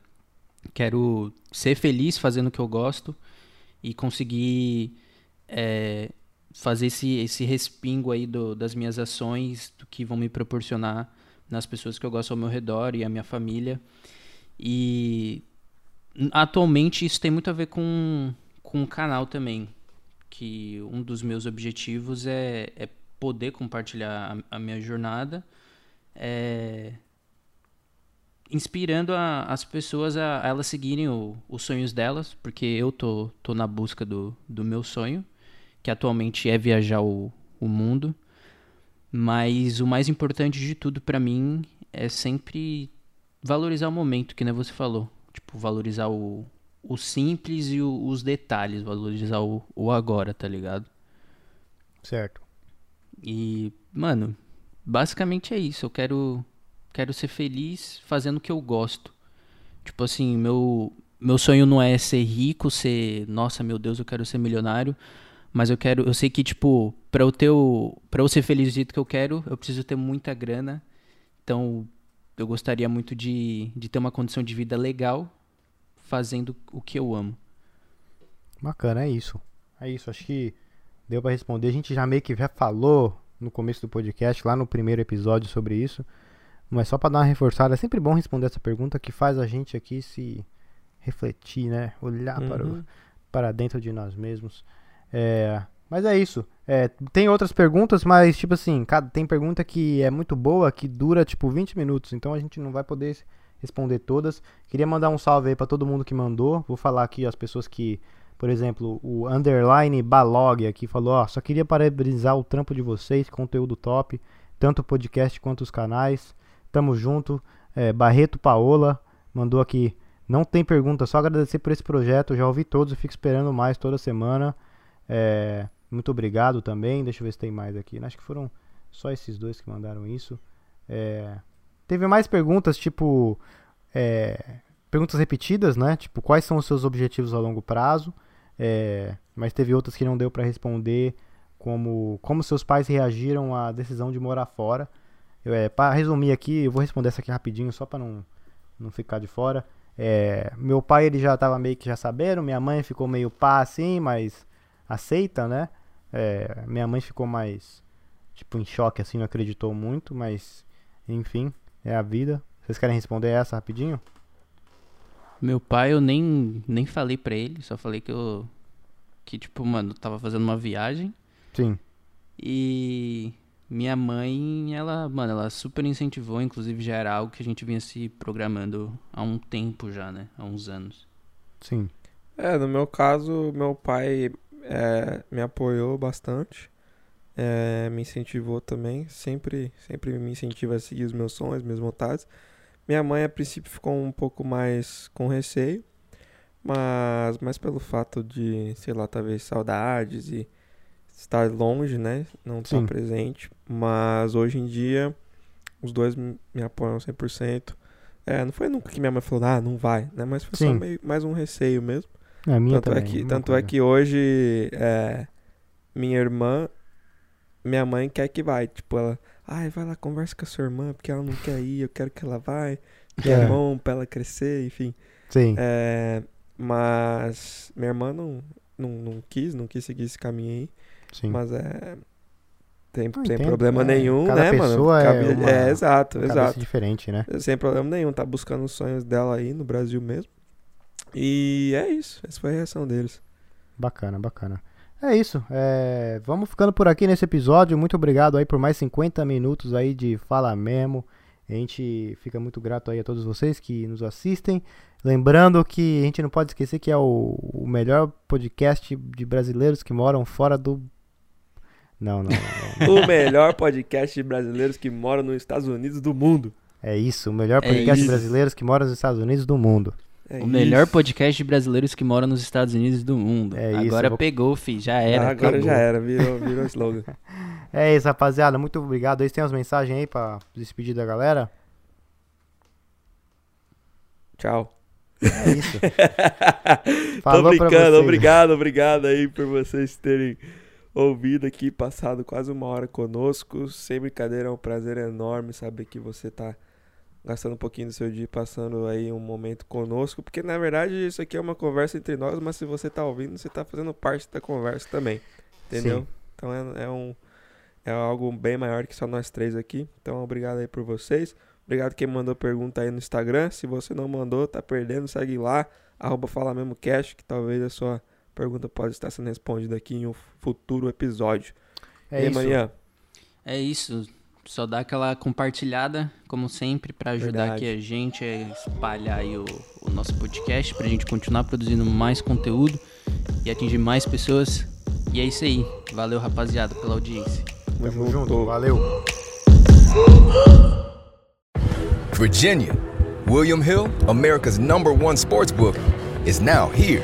[SPEAKER 3] Quero ser feliz fazendo o que eu gosto e conseguir é, fazer esse, esse respingo aí do, das minhas ações, do que vão me proporcionar nas pessoas que eu gosto ao meu redor e a minha família. E atualmente isso tem muito a ver com, com o canal também, que um dos meus objetivos é, é poder compartilhar a, a minha jornada, é, inspirando a- as pessoas a, a elas seguirem o- os sonhos delas, porque eu tô, tô na busca do, do meu sonho, que atualmente é viajar o, o mundo. Mas o mais importante de tudo pra mim é sempre valorizar o momento, que nem você falou. Tipo, valorizar o, o simples e o- os detalhes, valorizar o, o agora, tá ligado?
[SPEAKER 1] Certo.
[SPEAKER 3] E, mano, basicamente é isso. Eu quero, quero ser feliz fazendo o que eu gosto. Tipo assim, meu, meu sonho não é ser rico, ser, nossa, meu Deus, eu quero ser milionário. Mas eu quero, eu sei que, tipo, pra eu ter o, pra eu ser feliz do jeito que eu quero, eu preciso ter muita grana. Então, eu gostaria muito de, de ter uma condição de vida legal fazendo o que eu amo.
[SPEAKER 1] Bacana, é isso. É isso, acho que deu pra responder. A gente já meio que já falou no começo do podcast, lá no primeiro episódio sobre isso. Mas só pra dar uma reforçada, é sempre bom responder essa pergunta que faz a gente aqui se refletir, né? Olhar para, o,
[SPEAKER 2] Uhum.
[SPEAKER 1] para dentro de nós mesmos. É, mas é isso. É, tem outras perguntas, mas tipo assim, cada, tem pergunta que é muito boa, que dura tipo 20 minutos, então a gente não vai poder responder todas. Queria mandar um salve aí pra todo mundo que mandou. Vou falar aqui as pessoas que, por exemplo, o underline Balog aqui falou, ó, só queria parabenizar o trampo de vocês, conteúdo top, tanto o podcast quanto os canais. Tamo junto. É, Barreto Paola mandou aqui, não tem pergunta, só agradecer por esse projeto. Já ouvi todos e fico esperando mais toda semana. É, muito obrigado também. Deixa eu ver se tem mais aqui. Acho que foram só esses dois que mandaram isso. É, teve mais perguntas, tipo. é, perguntas repetidas, né? Tipo, quais são os seus objetivos a longo prazo? É, mas teve outras que não deu pra responder, como como seus pais reagiram à decisão de morar fora. Eu, é, para resumir aqui, eu vou responder essa aqui rapidinho, só pra não, não ficar de fora. É, meu pai ele já tava meio que já sabendo, minha mãe ficou meio pá assim, mas aceita, né? É, minha mãe ficou mais tipo em choque assim, não acreditou muito, mas enfim, é a vida. Vocês querem responder essa rapidinho?
[SPEAKER 3] Meu pai, eu nem, nem falei pra ele, só falei que eu. Que, tipo, mano, tava fazendo uma viagem.
[SPEAKER 1] Sim.
[SPEAKER 3] E minha mãe, ela, mano, ela super incentivou, inclusive já era algo que a gente vinha se programando há um tempo já, né? Há uns anos.
[SPEAKER 1] Sim.
[SPEAKER 2] É, no meu caso, meu pai é, me apoiou bastante, é, me incentivou também, sempre, sempre me incentiva a seguir os meus sonhos, minhas vontades. Minha mãe, a princípio, ficou um pouco mais com receio, mas, mas pelo fato de, sei lá, talvez saudades e estar longe, né, não estar presente. Mas hoje em dia, os dois me apoiam 100%. É, não foi nunca que minha mãe falou, ah, não vai, né, mas foi só
[SPEAKER 1] Sim.
[SPEAKER 2] meio, mais um receio mesmo.
[SPEAKER 1] É minha
[SPEAKER 2] Tanto, é
[SPEAKER 1] também.
[SPEAKER 2] que,
[SPEAKER 1] mesma
[SPEAKER 2] tanto é que hoje é, minha irmã, minha mãe quer que vai. Tipo, ela, ai, vai lá, conversa com a sua irmã, porque ela não quer ir, eu quero que ela vai. Que é,
[SPEAKER 1] É.
[SPEAKER 2] bom pra ela crescer, enfim.
[SPEAKER 1] Sim.
[SPEAKER 2] É, mas minha irmã não, não, não quis, não quis seguir esse caminho aí.
[SPEAKER 1] sim.
[SPEAKER 2] Mas é. Tem,
[SPEAKER 1] Não,
[SPEAKER 2] tem
[SPEAKER 1] entendo,
[SPEAKER 2] problema
[SPEAKER 1] é,
[SPEAKER 2] nenhum,
[SPEAKER 1] cada
[SPEAKER 2] né, mano?
[SPEAKER 1] pessoa é
[SPEAKER 2] Cabe-
[SPEAKER 1] uma-
[SPEAKER 2] é, exato, exato.
[SPEAKER 1] diferente, né?
[SPEAKER 2] Sem problema nenhum, tá buscando os sonhos dela aí no Brasil mesmo. E é isso, essa foi a reação deles.
[SPEAKER 1] Bacana, bacana. É isso. é, Vamos ficando por aqui nesse episódio. Muito obrigado aí por mais 50 minutos aí de Fala Memo. A gente fica muito grato aí a todos vocês que nos assistem. Lembrando que a gente não pode esquecer que é o, o melhor podcast de brasileiros que moram fora do Não, não, não, não.
[SPEAKER 2] o melhor podcast de brasileiros que moram nos Estados Unidos do mundo.
[SPEAKER 1] É isso, o melhor
[SPEAKER 3] É
[SPEAKER 1] podcast
[SPEAKER 2] isso.
[SPEAKER 1] brasileiros que mora nos Estados Unidos do mundo.
[SPEAKER 2] É
[SPEAKER 3] O melhor
[SPEAKER 2] isso.
[SPEAKER 3] podcast de brasileiros que moram nos Estados Unidos do mundo.
[SPEAKER 1] É isso,
[SPEAKER 3] Agora
[SPEAKER 1] eu vou-
[SPEAKER 3] pegou, fi, já
[SPEAKER 2] Ah,
[SPEAKER 3] era.
[SPEAKER 2] agora
[SPEAKER 1] acabou.
[SPEAKER 2] já era, virou, virou slogan.
[SPEAKER 1] É isso, rapaziada. Muito obrigado. Aí tem umas mensagens aí pra despedir da galera.
[SPEAKER 2] Tchau.
[SPEAKER 1] É isso.
[SPEAKER 2] Tô
[SPEAKER 1] Falou
[SPEAKER 2] brincando, obrigado, obrigado aí por vocês terem ouvido aqui, passado quase uma hora conosco. Sem brincadeira, é um prazer enorme saber que você tá gastando um pouquinho do seu dia passando aí um momento conosco, porque na verdade isso aqui é uma conversa entre nós, mas se você tá ouvindo, você tá fazendo parte da conversa também, entendeu?
[SPEAKER 1] Sim.
[SPEAKER 2] Então é, é um é algo bem maior que só nós três aqui. Então obrigado aí por vocês. Obrigado quem mandou pergunta aí no Instagram. Se você não mandou, tá perdendo, segue lá, arroba Fala Mesmo Cash, que talvez a sua pergunta pode estar sendo respondida aqui em um futuro episódio.
[SPEAKER 1] É
[SPEAKER 2] e aí,
[SPEAKER 1] isso.
[SPEAKER 2] Manian?
[SPEAKER 3] É isso. Só dá aquela compartilhada, como sempre, pra ajudar
[SPEAKER 2] Verdade.
[SPEAKER 3] aqui a gente a espalhar aí o, o nosso podcast, pra gente continuar produzindo mais conteúdo e atingir mais pessoas. E é isso aí. Valeu, rapaziada, pela audiência.
[SPEAKER 1] Tamo junto. Valeu.
[SPEAKER 4] Virginia, William Hill, America's number one sports book, is now here.